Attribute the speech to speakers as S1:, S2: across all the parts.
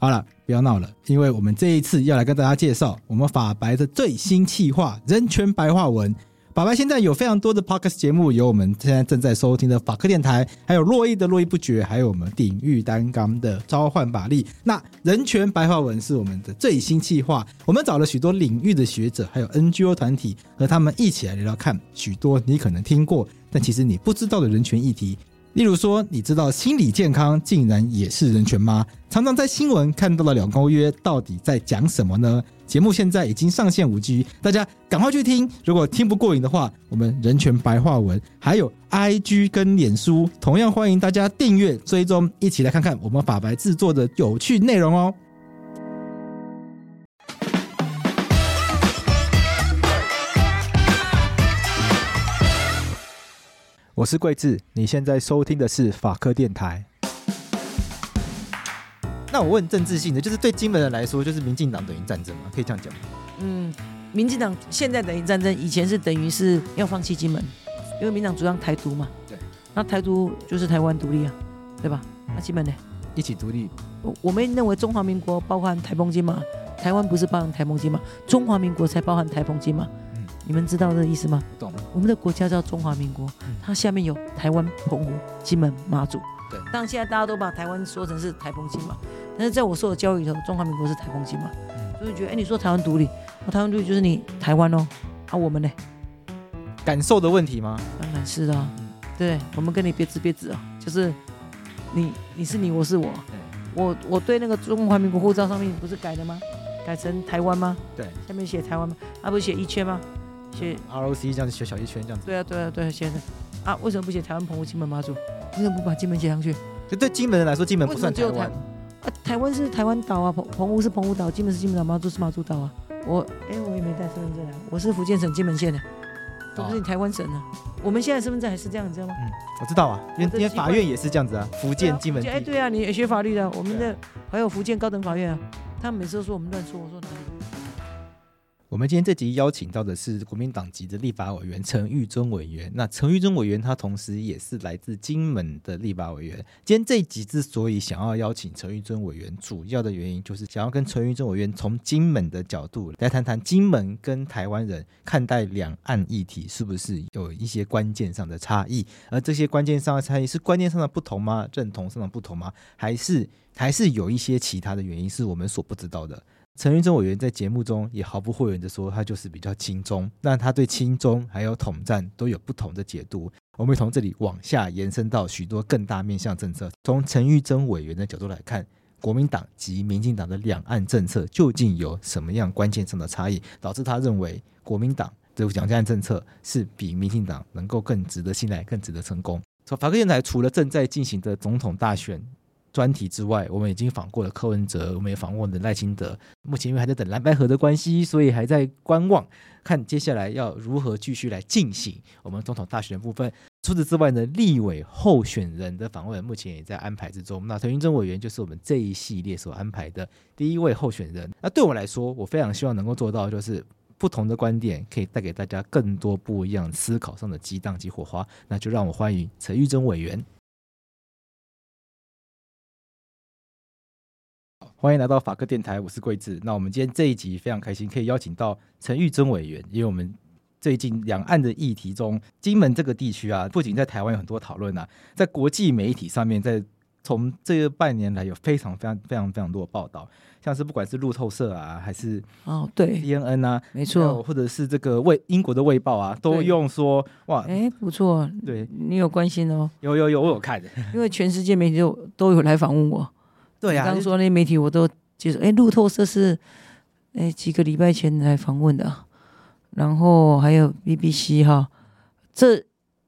S1: 好了，不要闹了，因为我们这一次要来跟大家介绍我们法白的最新企划——人权白话文。法白现在有非常多的 Podcast 节目，有我们现在正在收听的法客电台，还有珞亦的络绎不绝，还有我们鼎毓担纲的召唤法力。那人权白话文是我们的最新企划，我们找了许多领域的学者，还有 NGO 团体，和他们一起来聊聊看许多你可能听过，但其实你不知道的人权议题。例如说，你知道心理健康竟然也是人权吗？常常在新闻看到的两公约到底在讲什么呢？节目现在已经上线五 G，大家赶快去听。如果听不过瘾的话，我们人权白话文还有 IG 跟脸书，同样欢迎大家订阅追踪，一起来看看我们法白制作的有趣内容哦。我是桂智，你现在收听的是法科电台。那我问政治性的，就是对金门人来说，就是民进党等于战争吗？可以这样讲吗？
S2: 嗯，民进党现在等于战争，以前是等于是要放弃金门，因为民党主张台独嘛。对。那台独就是台湾独立啊，对吧？那、啊、金门呢？
S1: 一起独立。
S2: 我我们认为中华民国包含台澎金马，台湾不是包含台澎金马，中华民国才包含台澎金马。你们知道这个意思吗？懂。我们的国家叫中华民国，它下面有台湾、澎湖、金门、马祖。对。当然现在大家都把台湾说成是台风金马，但是在我受的教育里头，中华民国是台风金马。嗯。所以觉得，哎，你说台湾独立，那台湾独立就是你台湾哦，啊，我们呢？
S1: 感受的问题吗？
S2: 当然是啊。对，我们跟你别指别指啊，就是你你是你，我是我。我我对那个中华民国护照上面不是改的吗？改成台湾吗？对。下面写台湾吗？啊，不是写一圈吗？写
S1: ROC 这样子写小一圈这样子。
S2: 对啊对啊对啊，写的啊，为什么不写台湾、澎湖、金门、妈祖？为什么不把金门写上去？
S1: 就对金门人来说，金门不算台湾。
S2: 啊，台湾是台湾岛啊，澎澎湖是澎湖岛，金门是金门岛，马祖是妈祖岛啊。我哎，我也没带身份证啊，我是福建省金门县的，都不是你台湾省的。我们现在身份证还是这样，你知道吗？嗯，
S1: 我知道啊，因为因为法院也是这样子啊，福建金门。
S2: 哎，对啊，你学法律的，我们的还有福建高等法院啊，他们每次都说我们乱说，我说哪里？
S1: 我们今天这集邀请到的是国民党籍的立法委员陈玉珍委员。那陈玉珍委员他同时也是来自金门的立法委员。今天这一集之所以想要邀请陈玉珍委员，主要的原因就是想要跟陈玉珍委员从金门的角度来谈谈金门跟台湾人看待两岸议题是不是有一些关键上的差异，而这些关键上的差异是观念上的不同吗？认同上的不同吗？还是还是有一些其他的原因是我们所不知道的？陈玉珍委员在节目中也毫不讳言的说，他就是比较亲中，那他对亲中还有统战都有不同的解读。我们从这里往下延伸到许多更大面向政策。从陈玉珍委员的角度来看，国民党及民进党的两岸政策究竟有什么样关键上的差异，导致他认为国民党的两岸政策是比民进党能够更值得信赖、更值得成功。从法客电台除了正在进行的总统大选。专题之外，我们已经访过了柯文哲，我们也访问了赖清德。目前因为还在等蓝白合的关系，所以还在观望，看接下来要如何继续来进行我们总统大选的部分。除此之外呢，立委候选人的访问目前也在安排之中。那陈玉珍委员就是我们这一系列所安排的第一位候选人。那对我来说，我非常希望能够做到，就是不同的观点可以带给大家更多不一样思考上的激荡及火花。那就让我欢迎陈玉珍委员。欢迎来到法客电台，我是桂智。那我们今天这一集非常开心，可以邀请到陈玉珍委员，因为我们最近两岸的议题中，金门这个地区啊，不仅在台湾有很多讨论啊，在国际媒体上面，在从这个半年来有非常非常非常非常多的报道，像是不管是路透社啊，还是
S2: 哦对。
S1: CNN 啊，
S2: 没错，
S1: 或者是这个卫英国的卫报啊，都用说哇，
S2: 哎不错，
S1: 对。
S2: 你有关心哦，
S1: 有有有我有看。的，
S2: 因为全世界媒体都都有来访问我，
S1: 对呀、啊，
S2: 刚说那些媒体我都接受，哎路透社是哎几个礼拜前来访问的，然后还有 BBC 哈，这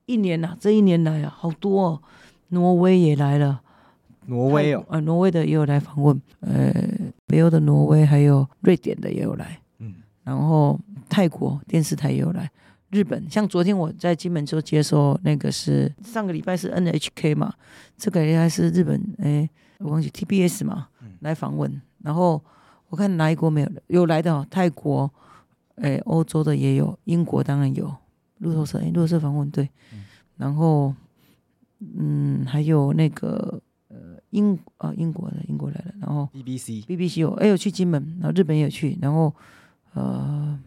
S2: 一年呐、啊，这一年来啊，好多、哦，挪威也来了。
S1: 挪威哦，
S2: 呃，挪威的也有来访问，呃，北欧的挪威还有瑞典的也有来，嗯，然后泰国电视台也有来，日本像昨天我在金门就接受那个是上个礼拜是 NHK 嘛，这个应该是日本，哎，我忘记 TBS 嘛，来访问，然后我看哪一国没有有来的哦，泰国，哎，欧洲的也有，英国当然有，路透社，哎，路透社访问对，然后，嗯，还有那个。呃，英啊，英国的英国来了，然后
S1: BBC
S2: BBC 有，哎，有去金门，然后日本也有去，然后呃，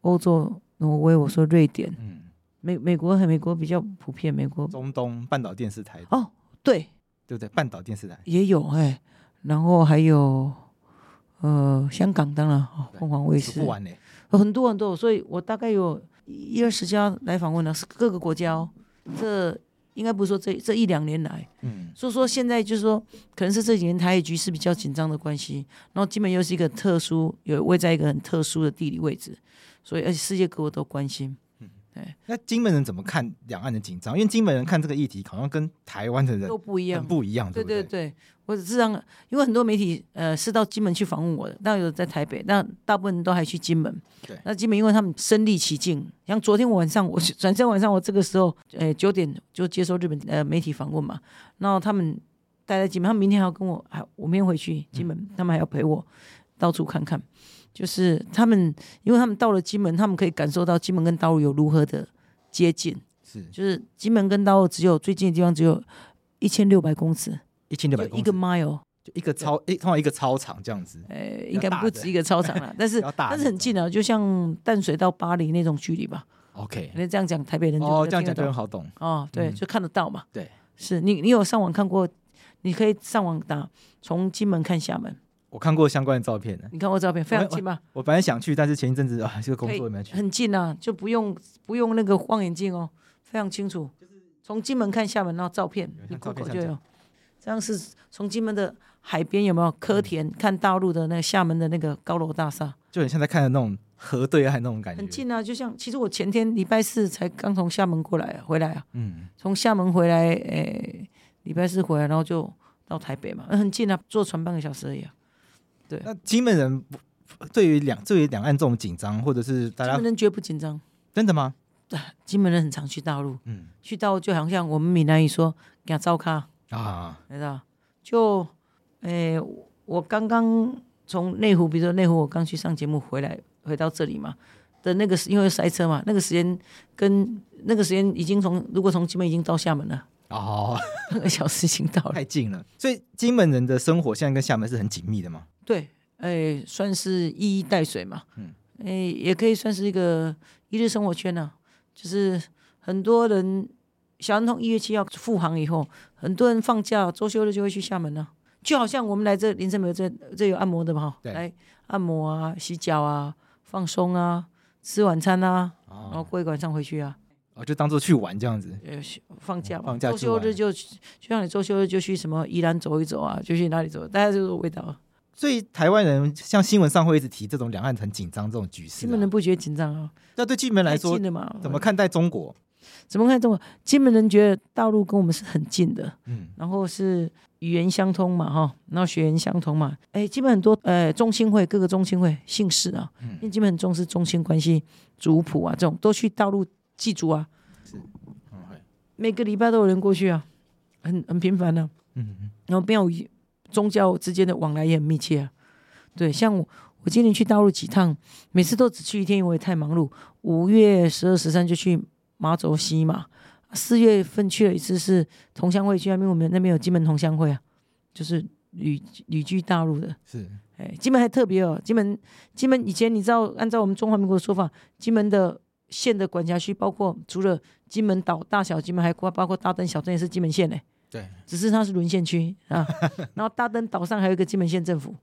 S2: 欧洲挪威，我说瑞典，嗯，美美国和美国比较普遍，美国
S1: 中东半岛电视台。
S2: 哦，对，
S1: 对不对？半岛电视台也
S2: 有哎，然后还有呃，香港当然哦，凤凰卫视，
S1: 不完呢，
S2: 很多很多，所以我大概有一二十家来访问了，是各个国家哦，这。应该不是说这这一两年来，嗯，所以说现在就是说，可能是这几年台海局势比较紧张的关系，然后基本又是一个特殊，有位在一个很特殊的地理位置，所以而且世界各国都关心。
S1: 那金门人怎么看两岸的紧张？因为金门人看这个议题，好像跟台湾的人
S2: 都不一样，
S1: 不一样。对
S2: 对对，我只是让，因为很多媒体呃是到金门去访问我的，但有在台北，但大部分人都还去金门。
S1: 对，
S2: 那金门因为他们身历其境，像昨天晚上我 转天晚上我这个时候，呃九点就接受日本呃媒体访问嘛，然后他们待在金门，他们明天还要跟我还我明天回去金门，嗯、他们还要陪我到处看看。就是他们，因为他们到了金门，他们可以感受到金门跟大陆有如何的接近。
S1: 是，
S2: 就是金门跟大陆只有最近的地方只有一千六百公尺，
S1: 一千六百
S2: 一个 mile，
S1: 就一个操，一，通常一个操场这样子。
S2: 呃，应该不止一个操场了，但是但是很近啊，就像淡水到巴黎那种距离吧。
S1: OK，
S2: 那这样讲，台北人就
S1: 哦，这样讲就很好懂。
S2: 哦，对，就看得到嘛。
S1: 对，
S2: 是你你有上网看过？你可以上网打从金门看厦门。
S1: 我看过相关的照片呢，
S2: 你看过照片非常近吗？
S1: 我本来想去，但是前一阵子啊，这个工作也没去。
S2: 很近啊，就不用不用那个望远镜哦，非常清楚。从金门看厦门，然后照片，你 Google 就有。这样是从金门的海边有没有科田看大陆的那个厦门的那个高楼大厦，
S1: 就很像在看的那种河对岸那种感觉。
S2: 很近啊，就像其实我前天礼拜四才刚从厦门过来回来啊，嗯，从厦门回来，诶，礼拜四回来，然后就到台北嘛，很近啊，坐船半个小时而已啊。对，
S1: 那金门人对于两对于两岸这种紧张，或者是大家
S2: 金门人绝不紧张，
S1: 真的吗？
S2: 对，金门人很常去大陆，嗯，去大陆就好像我们闽南语说给他糟咖啊，知道？就，诶、欸，我刚刚从内湖，比如说内湖，我刚去上节目回来，回到这里嘛的那个时，因为塞车嘛，那个时间跟那个时间已经从如果从金门已经到厦门了，哦，半个小时已经到了，
S1: 太近了。所以金门人的生活现在跟厦门是很紧密的吗？
S2: 对，哎、欸，算是一衣带水嘛，嗯，哎、欸，也可以算是一个一日生活圈呢、啊。就是很多人，小人通一月七号复航以后，很多人放假周休日就会去厦门呢、啊。就好像我们来这林森北这这有按摩的嘛，哈来按摩啊、洗脚啊、放松啊、吃晚餐啊，哦、然后过一个晚上回去啊。
S1: 哦，就当做去玩这样子。
S2: 呃，放假嘛，
S1: 放假周
S2: 休日就就像你周休日就去什么宜兰走一走啊，就去哪里走，大家就是味道。
S1: 所以台湾人像新闻上会一直提这种两岸很紧张这种局势、啊，
S2: 金门人不觉得紧张啊？
S1: 那对金门来说，怎么看待中国？
S2: 怎么看中国？金门人觉得大陆跟我们是很近的，嗯，然后是语言相通嘛，哈，然后血缘相通嘛，哎，基本很多，呃，中心会各个中心会姓氏啊，嗯，因为基本很重视中青关系、族谱啊，这种都去大陆祭祖啊。每个礼拜都有人过去啊，很很频繁的、啊，嗯嗯，然后没有宗教之间的往来也很密切啊。对，像我，我今年去大陆几趟，每次都只去一天，因为太忙碌。五月十二、十三就去马走西嘛，四月份去了一次是同乡会，去那边我们那边有金门同乡会啊，就是旅旅居大陆的。是，哎，金门还特别哦，金门金门以前你知道，按照我们中华民国的说法，金门的。县的管辖区包括除了金门岛、大小金门，还包括大灯、小灯也是金门县的。
S1: 对，
S2: 只是它是沦陷区啊。然后大登岛上还有一个金门县政府，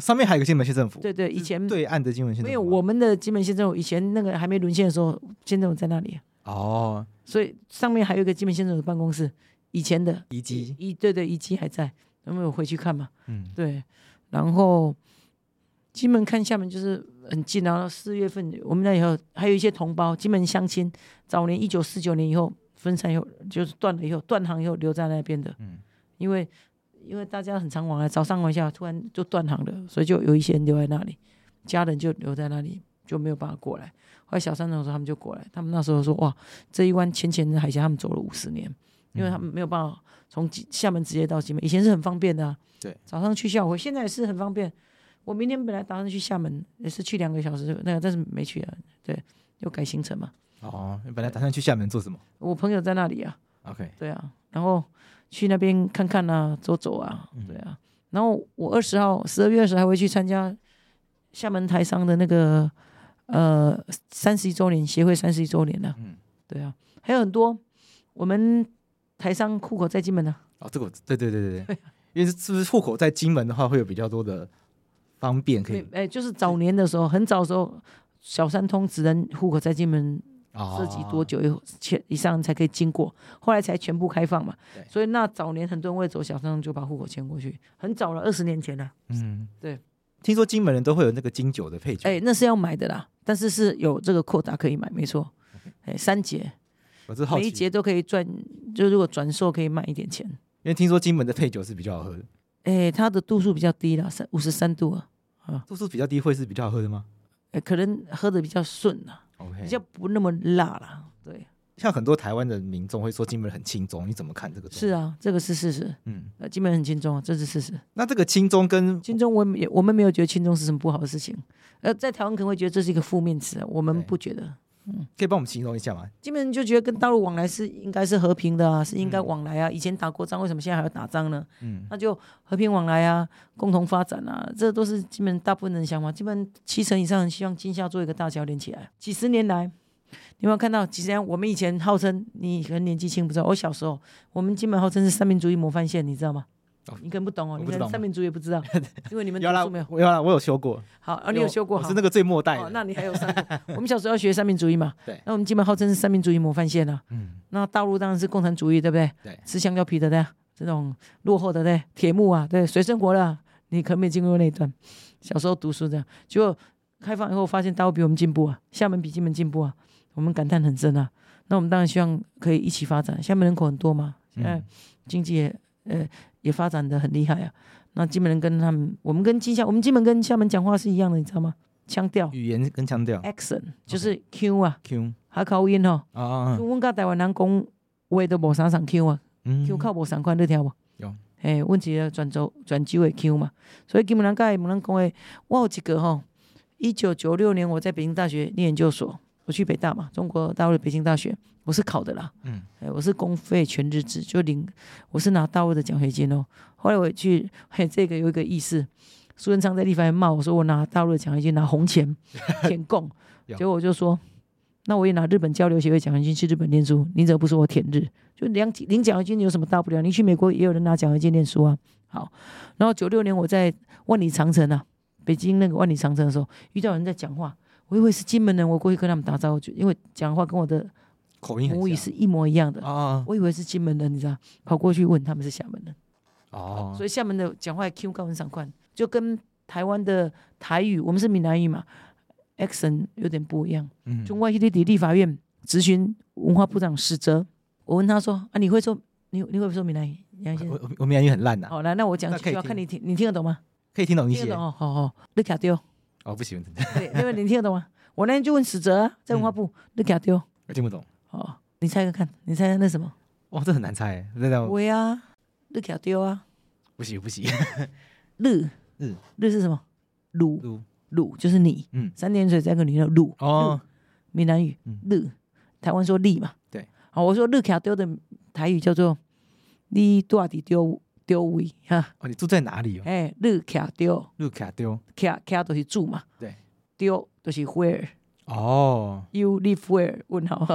S1: 上面还有一个金门县政府。
S2: 对对，以前
S1: 对岸的金门县政府。
S2: 没有我们的金门县政府，以前那个还没沦陷的时候，县政府在那里。
S1: 哦，
S2: 所以上面还有一个金门县政府办公室，以前的
S1: 遗迹，
S2: 遗对对遗迹还在，那么我回去看嘛？
S1: 嗯，
S2: 对。然后金门看厦门就是很近，然后四月份我们那以后还有一些同胞，金门乡亲，早年一九四九年以后分散以后就是断了以后断航以后留在那边的，
S1: 嗯，
S2: 因为因为大家很常往来，早上往下突然就断航了，所以就有一些人留在那里，家人就留在那里就没有办法过来。后来小三的时候他们就过来，他们那时候说哇，这一湾浅浅的海峡他们走了五十年，因为他们没有办法从厦门直接到金门，以前是很方便的啊。
S1: 对，
S2: 早上去下午回，现在也是很方便。我明天本来打算去厦门，也是去两个小时，那个但是没去啊。对，又改行程嘛。
S1: 哦，你本来打算去厦门做什么？
S2: 我朋友在那里啊。
S1: OK。对
S2: 啊，然后去那边看看啊，走走啊，对啊。然后我二十号，十二月二十号还会去参加厦门台商的那个呃三十一周年协会三十一周年呢。嗯，对啊，还有很多我们台商户口在金门呢。
S1: 哦，这个对对对对对。因为是不是户口在金门的话，会有比较多的方便可以？
S2: 哎，就是早年的时候，很早的时候，小三通只能户口在金门，涉及多久以后前以上才可以经过，后来才全部开放嘛。所以那早年很多人会走小三通，就把户口迁过去，很早了，二十年前了。
S1: 嗯，
S2: 对。
S1: 听说金门人都会有那个金酒的配酒，
S2: 哎，那是要买的啦，但是是有这个扩大可以买，没错。哎，三节，每一节都可以赚，就如果转售可以卖一点钱。
S1: 因为听说金门的配酒是比较好喝的，
S2: 哎，它的度数比较低了，三五十三度啊，啊，
S1: 度数比较低会是比较好喝的吗？
S2: 哎，可能喝的比较顺啊，OK，比较不那么辣啦，对。
S1: 像很多台湾的民众会说金门很轻松，你怎么看这个？
S2: 是啊，这个是事实，嗯，金门很轻松啊，这是事实。
S1: 那这个轻松跟
S2: 轻松，我们我们没有觉得轻松是什么不好的事情，呃，在台湾可能会觉得这是一个负面词，我们不觉得。
S1: 嗯，可以帮我们形容一下吗？
S2: 基本上就觉得跟大陆往来是应该是和平的啊，是应该往来啊。以前打过仗，为什么现在还要打仗呢？嗯，那就和平往来啊，共同发展啊，这都是基本大部分人想法。基本七成以上人希望今夏做一个大桥连起来。几十年来，你有没有看到？几十年我们以前号称，你可能年纪轻不知道，我小时候我们基本号称是三民主义模范县，你知道吗？你可能不懂哦，你可能三民主义也不知道，因为你们
S1: 有啦，没有？有啦，我有修过。
S2: 好，啊，你有修过？
S1: 我是那个最末代。
S2: 哦，那你还有三？我们小时候要学三民主义嘛？对。那我们基本号称是三民主义模范县啊。嗯。那大陆当然是共产主义，对不对？对。吃香蕉皮的对，这种落后的对，铁幕啊，对，水生活了。你可能没经过那一段，小时候读书这样，结果开放以后发现大陆比我们进步啊，厦门比金门进步啊，我们感叹很深啊。那我们当然希望可以一起发展。厦门人口很多嘛，现在经济也呃。也发展得很厉害啊！那金门人跟他们，我们跟金厦，我们金门跟厦门讲话是一样的，你知道吗？腔调、
S1: 语言跟腔调
S2: ，accent 就是 Q 啊
S1: ，Q
S2: 还口音哦。
S1: 啊啊！
S2: 我们跟台湾人讲话都无啥上 Q 啊，Q 靠无三块你听无？
S1: 有。
S2: 诶，问题了转州泉州的 Q 嘛？所以金门人跟我们讲诶，我有一个吼，一九九六年我在北京大学念研究所，我去北大嘛，中国大陆的北京大学。我是考的啦，嗯，哎，我是公费全日制，就领，我是拿大陆的奖学金哦。后来我去，嘿，这个有一个意思，苏贞昌在立法院骂我说我拿大陆的奖学金拿红钱 填供，结果我就说，那我也拿日本交流协会奖学金去日本念书，你怎么不说我舔日？就领领奖学金有什么大不了？你去美国也有人拿奖学金念书啊。好，然后九六年我在万里长城啊，北京那个万里长城的时候，遇到人在讲话，我以为是金门人，我过去跟他们打招呼，就因为讲话跟我的。口音母语是一模一样的啊！我以为是金门人，你知道，跑过去问他们是厦门人哦，所以厦门的讲话 Q 高很上宽，就跟台湾的台语，我们是闽南语嘛，accent 有点不一样。嗯，中外一地立法院咨询文化部长史哲，我问他说啊，你会说你你会不会说闽南语？杨先生，
S1: 我我闽南语很烂呐。
S2: 好，来，那我讲几句，要看你听，你听得懂吗？
S1: 可以听懂一些。
S2: 听得懂哦，好好，你卡丢
S1: 哦，不行。
S2: 对，因为你听得懂吗？我那天就问史哲，在文化部，你卡丢，
S1: 我听不懂。
S2: 哦，你猜看看，你猜猜那什么？
S1: 哇，这很难猜，那叫
S2: 喂啊，日卡丢啊，
S1: 不行不行，
S2: 日。日。日是什么？鲁。鲁。鲁就是你，嗯，三点水加个你的鲁。哦，闽南语日，台湾说力嘛，对，好，我说日卡丢的台语叫做你到底丢丢位哈？
S1: 哦，你住在哪里哦？
S2: 哎，日卡丢，
S1: 日卡丢，
S2: 卡卡都是住嘛，对，丢都是 where。
S1: 哦，You
S2: live where？问号，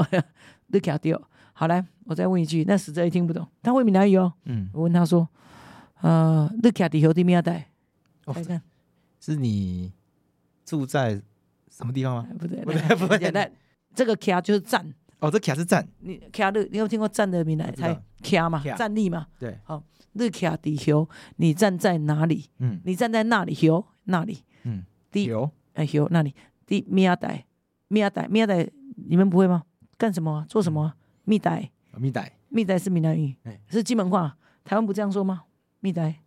S2: 丢。好来，我再问一句，那死者也听不懂，他会闽南语哦。嗯，我问他说，呃，你徛伫何地咩带？看看，
S1: 是你住在什么地方吗？
S2: 不对，不对，不对。来，这个徛就是站。
S1: 哦，这徛是站。
S2: 你你有听过站的闽南？才徛嘛，站立嘛。
S1: 对。
S2: 好，日徛底休？你站在哪里？嗯，你站在那里休？那里。嗯。地何？哎休？那里。地咩带？咩带？咩带？你们不会吗？干什么？做什么？密带？
S1: 密带？
S2: 密带是闽南语，是金门话。台湾不这样说吗？密带？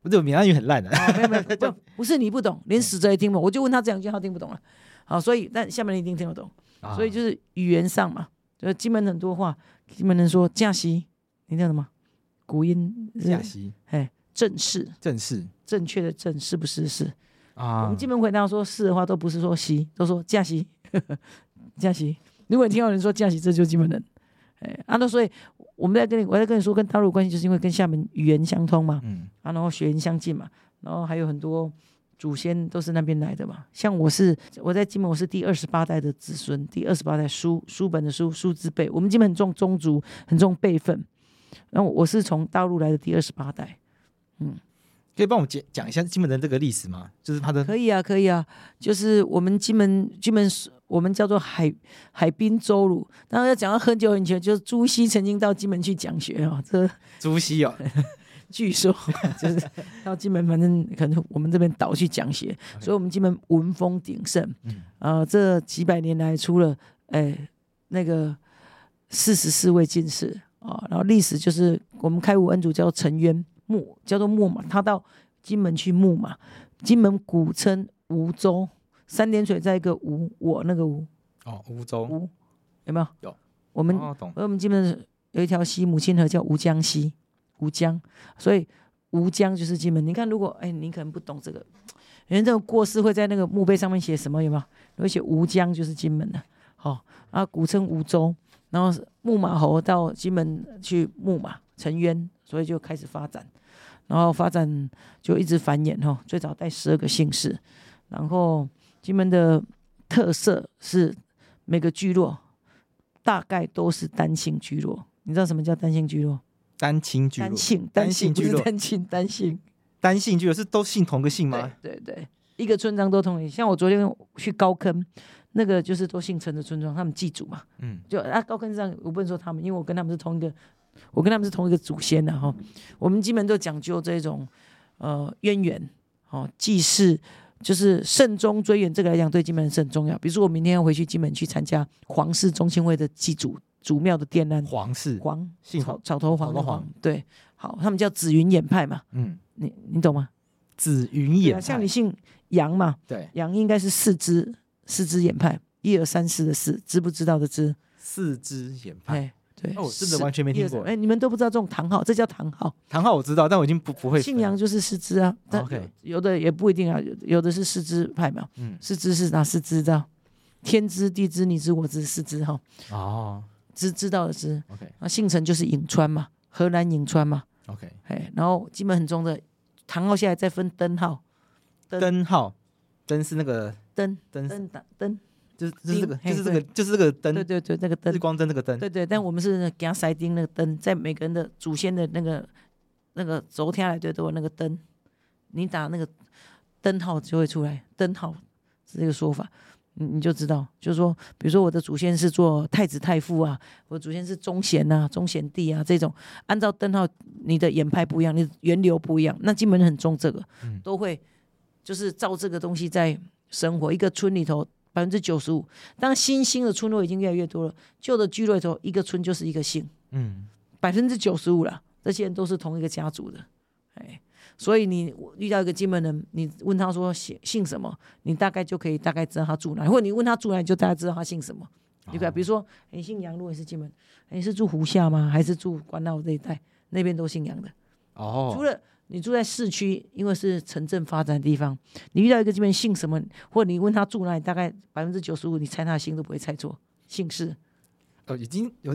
S1: 不是，闽南语很烂的。
S2: 没有没有，不不是你不懂，连死者也听不懂。我就问他这两句，他听不懂了。好，所以但下面人一定听得懂。所以就是语言上嘛，就是金门很多话，金门人说“驾西”，你知道吗？古音“驾西”，哎，正式，
S1: 正式，
S2: 正确的“正”是不是是啊？我们基本回答说“是”的话，都不是说“西”，都说“驾西”，“驾西”。如果你听到人说“驾西”，这就是金门人。哎，啊，那所以我们在跟你，我在跟你说，跟大陆关系，就是因为跟厦门语言相通嘛，嗯，啊，然后血缘相近嘛，然后还有很多祖先都是那边来的嘛。像我是我在金门，我是第二十八代的子孙，第二十八代书书本的书书字辈，我们基本很重宗族，很重辈分。然后我是从大陆来的第二十八代，嗯。
S1: 可以帮我们讲讲一下金门的这个历史吗？就是他的
S2: 可以啊，可以啊，就是我们金门金门我们叫做海海滨州鲁，然要讲到很久很久，就是朱熹曾经到金门去讲学哦，这
S1: 朱熹哦，
S2: 据说就是到金门，反正可能我们这边岛去讲学.所以我们金门文风鼎盛，啊、呃，这几百年来出了哎那个四十四位进士啊，然后历史就是我们开武恩主叫陈渊。牧叫做牧嘛，他到金门去牧嘛。金门古称吴州，三点水在一个吴，我那个吴。
S1: 哦，吴州。
S2: 吴有没有？
S1: 有。
S2: 我们、哦、懂。而我们金门有一条溪，母亲河叫吴江溪，吴江。所以吴江就是金门。你看，如果哎，你可能不懂这个，人这个过世会在那个墓碑上面写什么？有没有？有写吴江就是金门的。好、哦，啊，古称吴州，然后牧马侯到金门去牧马，陈渊。所以就开始发展，然后发展就一直繁衍哈。最早带十二个姓氏，然后金门的特色是每个聚落大概都是单姓聚落。你知道什么叫单姓聚落？
S1: 单亲聚落。
S2: 单姓单姓聚落。单姓单姓
S1: 单姓聚落是都姓同个姓吗？
S2: 对对对，一个村庄都同一。像我昨天去高坑，那个就是都姓陈的村庄，他们祭祖嘛。嗯。就啊，高坑上我不能说他们，因为我跟他们是同一个。我跟他们是同一个祖先的哈，我们基本都讲究这种呃渊源，哦祭祀就是慎终追远，这个来讲对金门人是很重要。比如说我明天要回去金门去参加皇室中心会的祭祖祖庙的奠安，
S1: 皇室
S2: 皇姓草草头黄的黄，对，好，他们叫紫云眼派嘛，嗯，你你懂吗？
S1: 紫云岩派，
S2: 像你姓杨嘛，
S1: 对，
S2: 杨应该是四支四支岩派，一二三四的四，知不知道的知，
S1: 四支岩派。
S2: 对，
S1: 哦，真的完全没听过。
S2: 哎，你们都不知道这种唐号，这叫唐号。
S1: 唐号我知道，但我已经不不会。
S2: 信阳就是四支啊，但有的也不一定啊，有的是四支派嘛。嗯，四支是哪四支的？天知地知你知我知四支哈。哦，知知道的知。OK，那姓陈就是颍川嘛，河南颍川嘛。
S1: OK，
S2: 哎，然后基本很重的唐号，现在再分灯号。
S1: 灯号，灯是那个
S2: 灯灯灯灯。
S1: 就是就是这个，就是这个，就是这个灯。
S2: 对对对，那个灯。
S1: 日光灯，那个灯。
S2: 对对，但我们是给他塞钉那个灯，在每个人的祖先的那个那个轴天来对都有那个灯，你打那个灯号就会出来。灯号是这个说法，你你就知道，就是说，比如说我的祖先是做太子太傅啊，我的祖先是忠贤呐、忠贤帝啊这种，按照灯号，你的眼派不一样，你的源流不一样，那金门人很重这个，都会就是照这个东西在生活，一个村里头。百分之九十五，当新兴的村落已经越来越多了，旧的聚落里头一个村就是一个姓，嗯，百分之九十五了，这些人都是同一个家族的，哎，所以你遇到一个金门人，你问他说姓姓什么，你大概就可以大概知道他住哪，或者你问他住哪，你就大概知道他姓什么。你看，比如说你姓杨，如果是金门，你是住湖下吗？还是住关澳这一带？那边都姓杨的。哦，除了。你住在市区，因为是城镇发展的地方，你遇到一个这边姓什么，或者你问他住哪里，大概百分之九十五，你猜他的姓都不会猜错，姓氏。
S1: 哦，已经有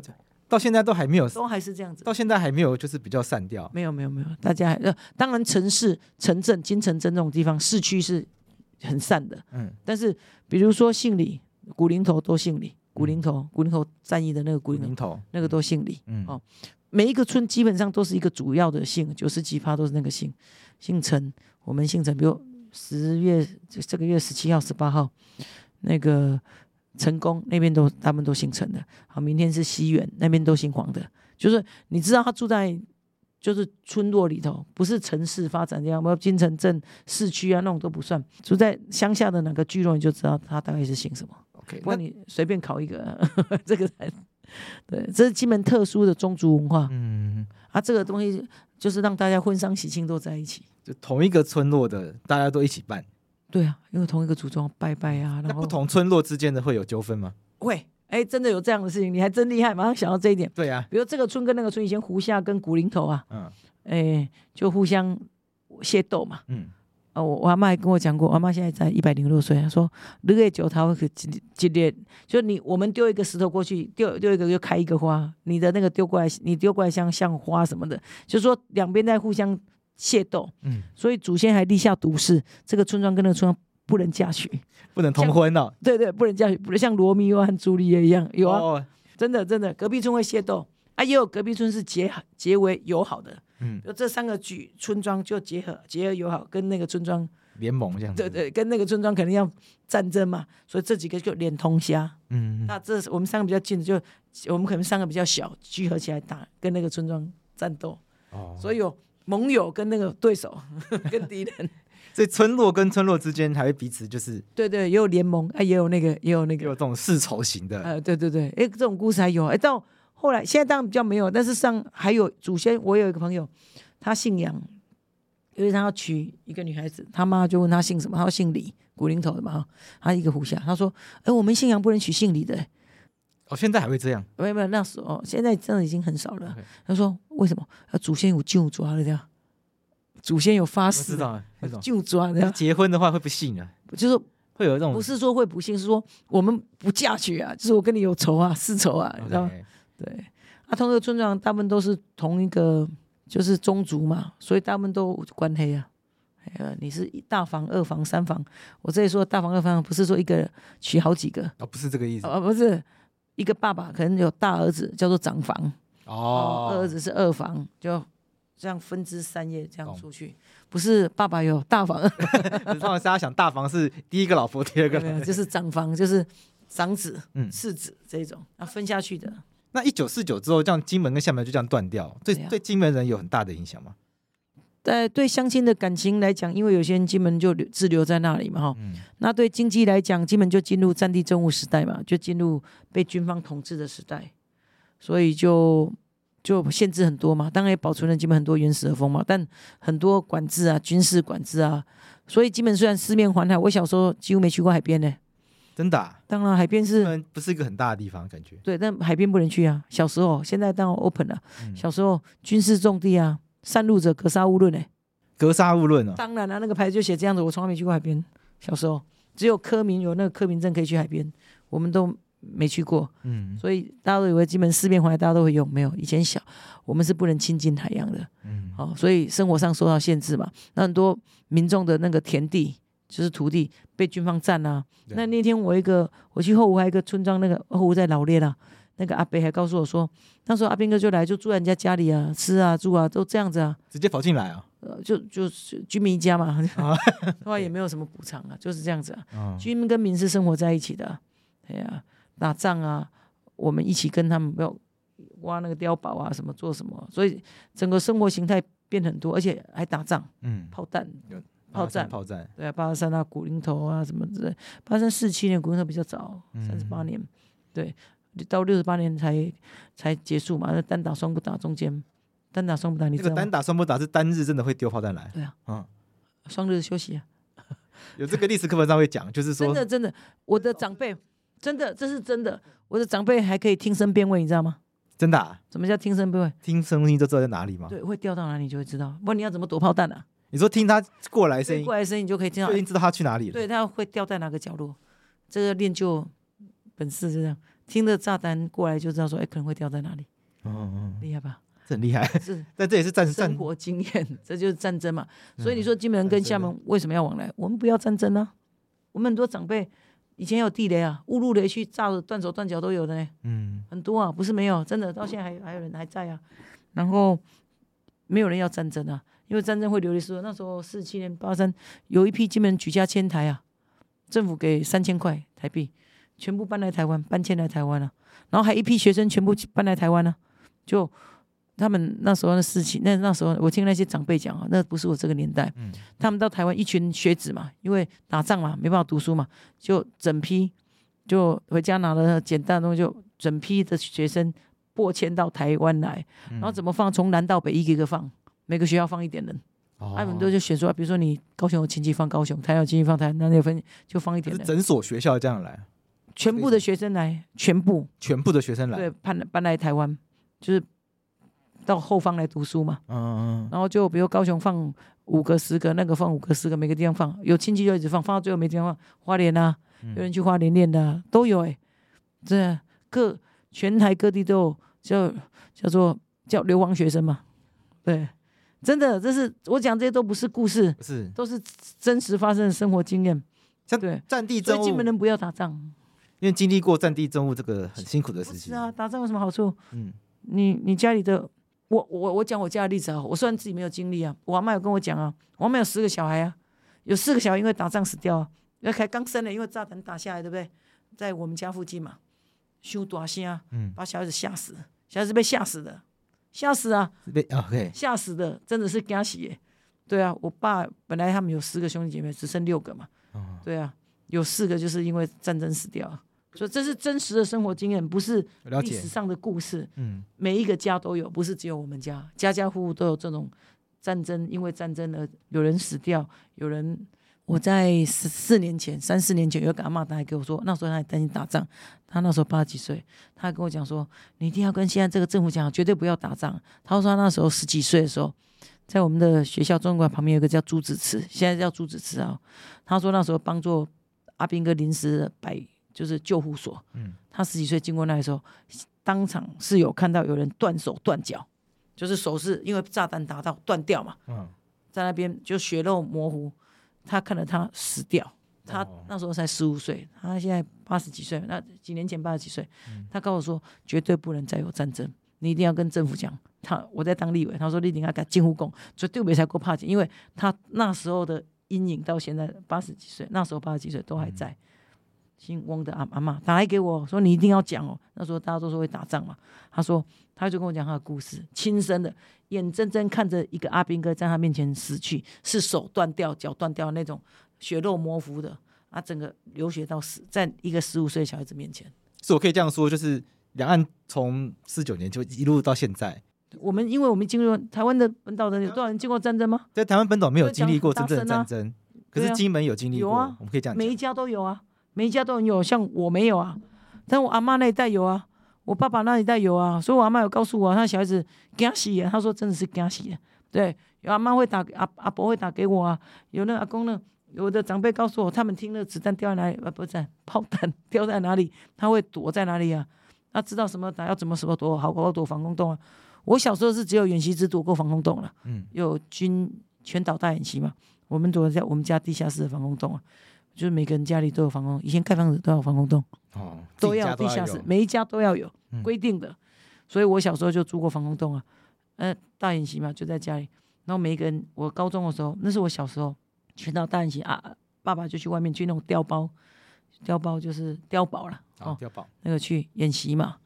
S1: 到现在都还没有，
S2: 都还是这样子，
S1: 到现在还没有就是比较散掉。
S2: 没有没有没有，大家还呃，当然城市、城镇、金城镇这种地方，市区是很散的。嗯，但是比如说姓李，古林头都姓李，古宁头，古宁头战役的那个古宁头，那个都姓李。
S1: 嗯，
S2: 哦，每一个村基本上都是一个主要的姓，九十几趴都是那个姓，姓陈。我们姓陈，比如十月这个月十七号、十八号，那个成功那边都他们都姓陈的。好，明天是西园那边都姓黄的，就是你知道他住在就是村落里头，不是城市发展这样，没有金城镇市区啊那种都不算，住在乡下的哪个聚落，你就知道他大概是姓什么。
S1: OK，
S2: 不然你随便考一个，这个才对，这是金门特殊的宗族文化。
S1: 嗯，
S2: 啊，这个东西就是让大家婚丧喜庆都在一起。
S1: 就同一个村落的，大家都一起办。
S2: 对啊，因为同一个祖宗拜拜啊，然后
S1: 不同村落之间的会有纠纷吗？
S2: 会，哎，真的有这样的事情，你还真厉害，马上想到这一点。
S1: 对啊，
S2: 比如这个村跟那个村以前胡夏跟古林头啊，
S1: 嗯，
S2: 哎，就互相械斗嘛。
S1: 嗯，
S2: 哦，我我阿妈还跟我讲过，我阿妈现在才一百零六岁，她说那个九桃可激激烈，就你我们丢一个石头过去，丢丢一个就开一个花，你的那个丢过来，你丢过来像像花什么的，就是说两边在互相。械斗，
S1: 嗯，
S2: 所以祖先还立下毒誓，这个村庄跟那个村庄不能嫁娶，
S1: 不能通婚哦。对
S2: 对，不能嫁娶，不能像罗密欧和朱丽叶一样，有啊，
S1: 哦、
S2: 真的真的，隔壁村会械斗啊，也有隔壁村是结结为友好的，
S1: 嗯，
S2: 就这三个举村庄就结合结合友好，跟那个村庄
S1: 联盟这样子，
S2: 对对，跟那个村庄肯定要战争嘛，所以这几个就连通虾，
S1: 嗯，
S2: 那这我们三个比较近的就，就我们可能三个比较小，聚合起来打，跟那个村庄战斗，
S1: 哦，
S2: 所以有。盟友跟那个对手 跟敌人，
S1: 所以村落跟村落之间还会彼此就是
S2: 对对，也有联盟，哎，也有那个也有那个。
S1: 有这种世仇型的，
S2: 呃，对对对，哎，这种故事还有，哎，到后来现在当然比较没有，但是上还有祖先，我有一个朋友，他姓杨，因为他要娶一个女孩子，他妈就问他姓什么，他说姓李，古林头的嘛，他一个胡夏，他说，哎，我们姓杨不能娶姓李的。
S1: 哦，现在还会这样？
S2: 没有没有，那时候现在真的已经很少了。他说为什么？祖先有救抓了这样，祖先有发誓，
S1: 知道
S2: 救抓的。
S1: 结婚的话会不信啊？
S2: 就是
S1: 会有这种，
S2: 不是说会不信，是说我们不嫁娶啊，就是我跟你有仇啊，私仇啊.你知道吗？对，啊，同一个村庄，大部分都是同一个，就是宗族嘛，所以大部分都关黑啊。哎呀，你是大房、二房、三房，我这里说大房、二房，不是说一个娶好几个
S1: 哦，不是这个意思，
S2: 哦，不是。一个爸爸可能有大儿子叫做长房
S1: 哦，
S2: 二儿子是二房，就这样分支三叶这样出去。不是爸爸有大房，
S1: 通常大家想大房是第一个老婆，第二个老婆
S2: 就是长房，就是长子、
S1: 嗯、
S2: 次子这种啊分下去的。
S1: 那一九四九之后，这样金门跟厦门就这样断掉，对对金门人有很大的影响吗？
S2: 在对乡亲的感情来讲，因为有些人金门就滞留在那里嘛，哈、
S1: 嗯。
S2: 那对经济来讲，金门就进入战地政务时代嘛，就进入被军方统治的时代，所以就就限制很多嘛。当然也保存了金门很多原始的风貌，但很多管制啊，军事管制啊。所以金门虽然四面环海，我小时候几乎没去过海边呢。
S1: 真的、啊？
S2: 当然海边是
S1: 不是一个很大的地方，感觉。
S2: 对，但海边不能去啊。小时候，现在当然 open 了。
S1: 嗯、
S2: 小时候军事重地啊。擅入者格杀勿论，哎，
S1: 格杀勿论啊。
S2: 当然了、啊，那个牌子就写这样子。我从来没去过海边，小时候只有科民有那个科民证可以去海边，我们都没去过。
S1: 嗯，
S2: 所以大家都以为金门四面环海，大家都会用，没有。以前小，我们是不能亲近海洋的。
S1: 嗯，
S2: 好、哦，所以生活上受到限制嘛。那很多民众的那个田地，就是土地被军方占啊。那那天我一个我去后湖，还有一个村庄，那个后湖在老练啊。那个阿伯还告诉我说，那时候阿兵哥就来，就住在人家家里啊，吃啊住啊，都这样子啊，
S1: 直接跑进来啊，
S2: 呃，就就居民家嘛，后来也没有什么补偿啊，就是这样子啊。
S1: 哦、
S2: 居民跟民是生活在一起的，哎呀、啊，打仗啊，我们一起跟他们要挖那个碉堡啊，什么做什么，所以整个生活形态变很多，而且还打仗，
S1: 嗯，
S2: 炮弹，炮战，
S1: 炮战，
S2: 对啊，八十三啊，古林头啊，什么之类，八三四七年古林头比较早，三十八年，对。到六十八年才才结束嘛？那单打双不打中间，单打双不打，你？
S1: 这个单打双不打是单日真的会丢炮弹来？
S2: 对啊，
S1: 嗯，
S2: 双日休息啊。
S1: 有这个历史课本上会讲，就是说
S2: 真的真的，我的长辈真的这是真的，我的长辈还可以听声辨位，你知道吗？
S1: 真的？啊？
S2: 什么叫听声辨位？
S1: 听声音就知道在哪里吗？
S2: 对，会掉到哪里就会知道。不然你要怎么躲炮弹啊？
S1: 你说听他过来声音，
S2: 过来声音你就可以听到，
S1: 就已经知道他去哪里了。
S2: 对，他会掉在哪个角落，这个练就本事是这样。听着炸弹过来就知道说，哎，可能会掉在哪里。
S1: 嗯嗯，
S2: 厉害吧？
S1: 这很厉害。
S2: 是，
S1: 但这也是战
S2: 生活经验，这就是战争嘛。所以你说金门跟厦门为什么要往来？我们不要战争啊。我们很多长辈以前有地雷啊，误入雷区炸的断手断脚都有的呢。
S1: 嗯，
S2: 很多啊，不是没有，真的到现在还还有人还在啊。然后没有人要战争啊，因为战争会流离失所。那时候四七年八三，有一批金门举家迁台啊，政府给三千块台币，全部搬来台湾，搬迁来台湾了、啊。然后还一批学生全部搬来台湾了、啊，就。他们那时候的事情，那那时候我听那些长辈讲啊，那不是我这个年代。嗯，他们到台湾一群学子嘛，因为打仗嘛，没办法读书嘛，就整批就回家拿了简单的东西，就整批的学生过迁到台湾来。然后怎么放？从南到北一个一个放，每个学校放一点人。哦，他们都就选出来，比如说你高雄有亲戚放高雄，台有亲戚放台，那那分就放一点人。
S1: 整所学校这样来，
S2: 全部的学生来，全部
S1: 全部的学生来，
S2: 对，搬搬来台湾，就是。到后方来读书嘛，嗯嗯，然后就比如高雄放五个十个，那个放五个十个，每个地方放，有亲戚就一直放，放到最后没地方放。花莲啊，有人去花莲念的、啊、都有哎、欸，这各全台各地都有叫叫做叫流亡学生嘛，对，真的这是我讲这些都不是故事，
S1: 是
S2: 都是真实发生的生活经验。
S1: 像对战地政务，所以金
S2: 门人不要打仗，
S1: 因为经历过战地政务这个很辛苦的事情。
S2: 是啊，打仗有什么好处？嗯，你你家里的。我我我讲我家的例子啊，我虽然自己没有经历啊，我阿妈有跟我讲啊，我阿妈有十个小孩啊，有四个小孩因为打仗死掉啊，那才刚生的，因为炸弹打下来，对不对？在我们家附近嘛，修大声，嗯，把小孩子吓死，小孩子被吓死的，吓死啊，吓死的，真的是惊死耶，对啊，我爸本来他们有十个兄弟姐妹，只剩六个嘛，对啊，有四个就是因为战争死掉。所以这是真实的生活经验，不是历史上的故事。嗯，每一个家都有，不是只有我们家，家家户户都有这种战争，因为战争而有人死掉，有人。我在十四年前，三四年前有个阿妈打来给我说，那时候他还担心打仗，他那时候八十几岁，他还跟我讲说，你一定要跟现在这个政府讲，绝对不要打仗。他说他那时候十几岁的时候，在我们的学校中文馆旁边有个叫朱子慈，现在叫朱子慈啊。他说那时候帮助阿兵哥临时摆。就是救护所，嗯，他十几岁经过那里时候，当场是有看到有人断手断脚，就是手是因为炸弹打到断掉嘛，嗯，在那边就血肉模糊，他看到他死掉，他那时候才十五岁，他现在八十几岁，那几年前八十几岁，他告诉我说绝对不能再有战争，你一定要跟政府讲，他我在当立委，他说你一定要给进护工，绝对别才够怕紧，因为他那时候的阴影到现在八十几岁，那时候八十几岁都还在。嗯姓翁的阿阿妈打来给我说：“你一定要讲哦。”那时候大家都说会打仗嘛。他说，他就跟我讲他的故事，亲身的，眼睁睁看着一个阿兵哥在他面前死去，是手断掉、脚断掉那种血肉模糊的，啊，整个流血到死，在一个十五岁小孩子面前。
S1: 是我可以这样说，就是两岸从四九年就一路到现在，
S2: 我们因为我们经历过台湾的本岛的人有多少人经过战争吗？
S1: 在台湾本岛没有经历过真正的战争，可是金门有经历过，有啊，我们可以这样讲，
S2: 每一家都有啊。每一家都很有，像我没有啊，但我阿妈那一代有啊，我爸爸那一代有啊，所以我阿妈有告诉我，他小孩子惊死啊，他说真的是惊死啊，对，有阿妈会打阿阿伯会打给我啊，有那阿公呢，有的长辈告诉我，他们听那个子弹掉在哪里，啊不是炮弹掉在哪里，他会躲在哪里啊，他知道什么打要怎么什么躲，好好躲防空洞啊。我小时候是只有演习只躲过防空洞了，嗯，有军全岛大演习嘛，我们躲在我们家地下室的防空洞啊。就是每个人家里都有防空，以前盖房子都要防空洞，哦，都要地下室，每一家都要有规定的，所以我小时候就住过防空洞啊，呃，大演习嘛就在家里，然后每一个人，我高中的时候，那是我小时候，全到大演习啊，爸爸就去外面去那种碉包，碉包就是碉堡了，哦，碉堡。那个去演习嘛，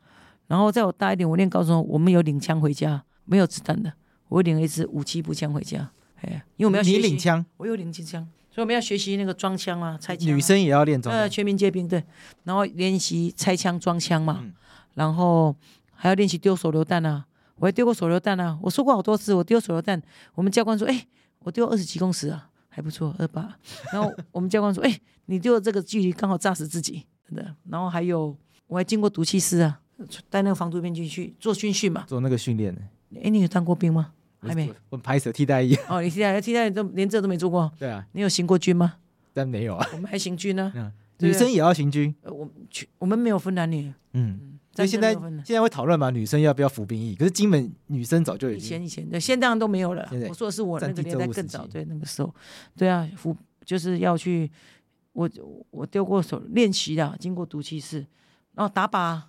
S2: 然后在我大一点，我念高中，我们有领枪回家，没有子弹的，我领了一支五七步枪回家，哎，因为我们要
S1: 你领枪，
S2: 我有领机枪。所以我们要学习那个装枪啊，拆枪、啊。
S1: 女生也要练装。
S2: 呃，全民皆兵对，然后练习拆枪装枪嘛，嗯、然后还要练习丢手榴弹啊。我还丢过手榴弹啊，我说过好多次，我丢手榴弹，我们教官说，哎、欸，我丢二十几公尺啊，还不错，二八。然后我们教官说，哎、欸，你丢的这个距离刚好炸死自己，真的。然后还有我还经过毒气室啊，带那个防毒面具去做军训嘛，
S1: 做那个训练呢。
S2: 哎、欸，你有当过兵吗？还没，
S1: 我拍摄替代役。
S2: 哦，你替代替代役都连这都没做过。
S1: 对啊，
S2: 你有行过军吗？
S1: 但没有啊。
S2: 我们还行军呢。
S1: 嗯，女生也要行军。
S2: 呃，我去，我们没有分男女。
S1: 嗯，所以现在现在会讨论嘛，女生要不要服兵役？可是金门女生早就已经
S2: 以前以前对，现在当然都没有了。我说的是我那个年代更早，对那个时候，对啊，服就是要去我我丢过手练习的，经过毒气室，然后打靶，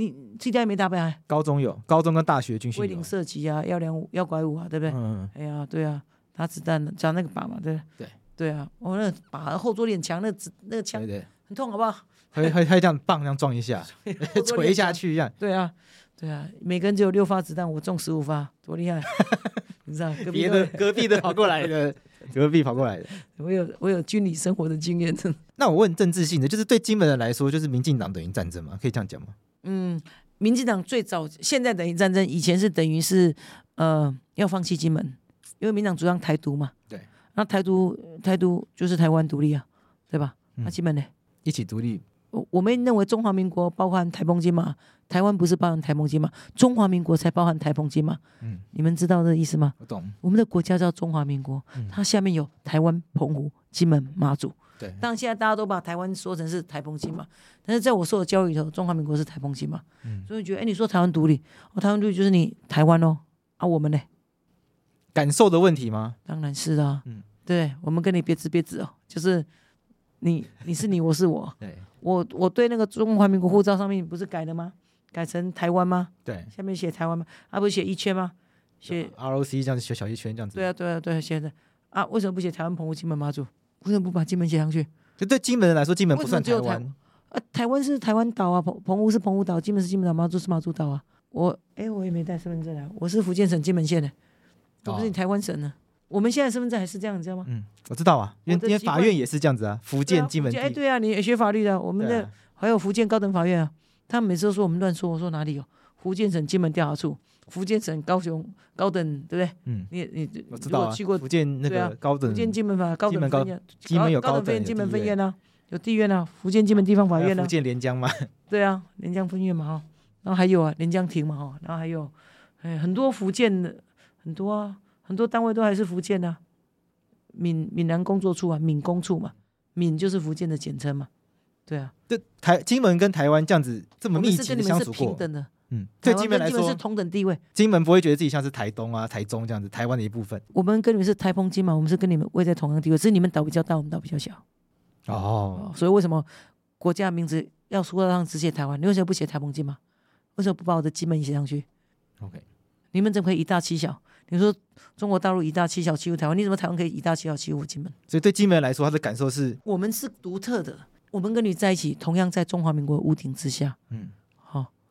S2: 你自己家没打靶？
S1: 高中有，高中跟大学军训。
S2: 威灵射击啊，幺两五幺拐五啊，对不对？嗯。哎呀，对啊，打子弹的，讲那个靶嘛，对不对？
S1: 对
S2: 对啊，我那靶后坐力很强，那子那个枪很痛，好不好？
S1: 还还还这样棒这样撞一下，锤 下去一样。
S2: 对啊，对啊，每个人只有六发子弹，我中十五发，多厉害！你知道，
S1: 别的隔壁的跑过来的，隔壁跑过来的。
S2: 我有我有军旅生活的经验。
S1: 那我问政治性的，就是对金门人来说，就是民进党等于战争吗？可以这样讲吗？
S2: 嗯，民进党最早现在等于战争，以前是等于是呃要放弃金门，因为民党主张台独嘛。
S1: 对。
S2: 那台独台独就是台湾独立啊，对吧？那、嗯、金门呢？
S1: 一起独立。
S2: 我我们认为中华民国包含台澎金马，台湾不是包含台澎金马，中华民国才包含台澎金马。嗯，你们知道这个意思吗？
S1: 我懂。
S2: 我们的国家叫中华民国，嗯、它下面有台湾、澎湖、金门、马祖。
S1: 对。
S2: 当然现在大家都把台湾说成是台澎金嘛，但是在我受的教育里头，中华民国是台澎金马。嗯。所以觉得，哎，你说台湾独立，哦，台湾独立就是你台湾哦，啊，我们呢？
S1: 感受的问题吗？
S2: 当然是啊。嗯。对，我们跟你别致别致哦，就是你你是你，我是我。对。我我对那个中华民国护照上面不是改了吗？改成台湾吗？
S1: 对，
S2: 下面写台湾吗？啊，不是写一圈吗？写
S1: ROC 这样子，写小一圈这样子。
S2: 对啊，对啊，对啊，写的啊，为什么不写台湾、澎湖、金门、马祖？为什么不把金门写上去？
S1: 就对金门人来说，金门不算台湾。
S2: 啊，台湾是台湾岛啊，澎澎湖是澎湖岛，金门是金门岛，马祖是马祖岛啊。我哎，我也没带身份证啊，我是福建省金门县的，我不是你台湾省的。我们现在身份证还是这样，你知道吗？
S1: 嗯，我知道啊，因为因为法院也是这样子啊，福建金门。
S2: 哎，对啊，你也学法律的，我们的。还有福建高等法院啊，他们每次都说我们乱说，我说哪里有？福建省金门调查处，福建省高雄高等，对不对？嗯，你你
S1: 我知道啊，去过福建那个高等，
S2: 福建金门法高等分院，
S1: 金门有
S2: 高等分院，金门分院啊，有地院啊，福建金门地方法院啊，
S1: 福建连江嘛，
S2: 对啊，连江分院嘛哈，然后还有啊，连江庭嘛哈，然后还有哎很多福建的很多啊，很多单位都还是福建的，闽闽南工作处啊，闽工处嘛，闽就是福建的简称嘛。对啊，
S1: 这台金门跟台湾这样子这么密切的相处过，
S2: 平等的，
S1: 嗯，对金门来说
S2: 是同等地位。
S1: 金门不会觉得自己像是台东啊、台中这样子，台湾的一部分。
S2: 我们跟你们是台澎金马，我们是跟你们位在同样地位，只是你们岛比较大，我们岛比较小。
S1: 哦，
S2: 所以为什么国家名字要说上只写台湾？你为什么不写台澎金马？为什么不把我的金门写上去
S1: ？OK，
S2: 你们怎么可以以大欺小？你说中国大陆以大欺小欺负台湾，你怎么台湾可以以大欺小欺负金门？
S1: 所以对金门来说，他的感受是
S2: 我们是独特的。我们跟你在一起，同样在中华民国屋顶之下。嗯，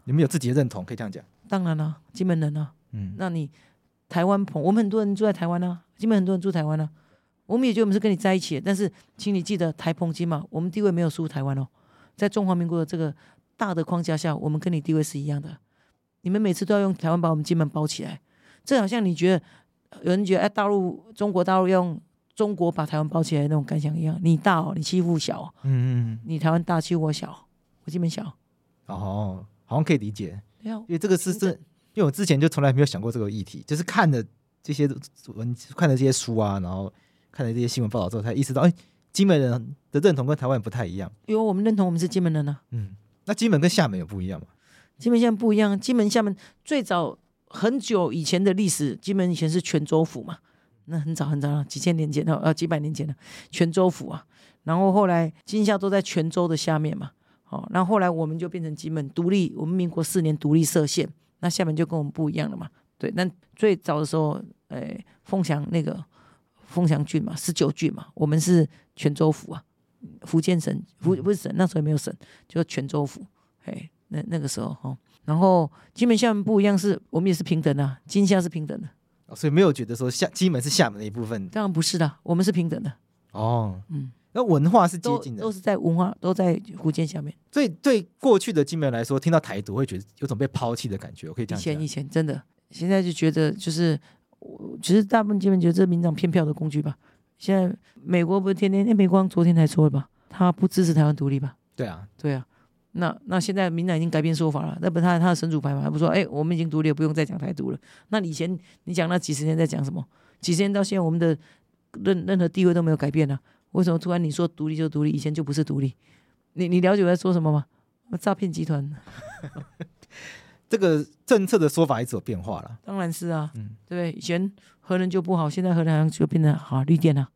S1: 你们有自己的认同，可以这样讲。
S2: 当然了，金门人啊，嗯，那你台湾朋，我们很多人住在台湾啊，金门很多人住台湾啊，我们也觉得我们是跟你在一起的。但是，请你记得台澎金马，我们地位没有输台湾哦，在中华民国的这个大的框架下，我们跟你地位是一样的。你们每次都要用台湾把我们金门包起来，这好像你觉得有人觉得哎，大陆中国大陆用。中国把台湾包起来那种感想一样，你大哦，你欺负小，嗯嗯，你台湾大欺负我小，我金门小，
S1: 哦，好像可以理解，因为这个是这，因为我之前就从来没有想过这个议题，就是看了这些文，看了这些书啊，然后看了这些新闻报道之后，才意识到，哎，金门人的认同跟台湾不太一样，
S2: 因为我们认同我们是金门人呢，
S1: 嗯，那金门跟厦门有不一样吗？
S2: 金门现在不一样，金门厦门最早很久以前的历史，金门以前是泉州府嘛。那很早很早了，几千年前了，呃，几百年前了，泉州府啊。然后后来金厦都在泉州的下面嘛，好，那后后来我们就变成金门独立，我们民国四年独立设县，那厦门就跟我们不一样了嘛。对，那最早的时候，哎，凤翔那个凤翔郡嘛，十九郡嘛，我们是泉州府啊，福建省福不是省，那时候也没有省，就泉州府。哎，那那个时候哈，然后金门厦门不一样是，是我们也是平等啊，金厦是平等的。
S1: 所以没有觉得说厦金门是厦门的一部分，
S2: 当然不是的，我们是平等的。
S1: 哦，嗯，那文化是接近的，
S2: 都，都是在文化都在福建下面。
S1: 所以对过去的金门来说，听到台独会觉得有种被抛弃的感觉。我可以这样讲。
S2: 以前以前真的，现在就觉得就是，其实大部分金门觉得这是民党骗票的工具吧。现在美国不是天天，那美国昨天才说了吧，他不支持台湾独立吧？
S1: 对啊，
S2: 对啊。那那现在民党已经改变说法了，那不是他他的神主牌嘛？他不说哎、欸，我们已经独立了，不用再讲台独了。那以前你讲那几十年在讲什么？几十年到现在，我们的任任何地位都没有改变呢、啊？为什么突然你说独立就独立？以前就不是独立？你你了解我在说什么吗？诈骗集团，
S1: 这个政策的说法一直有变化了。
S2: 当然是啊，嗯，对，以前核能就不好，现在核能好像就变得好绿电了、啊。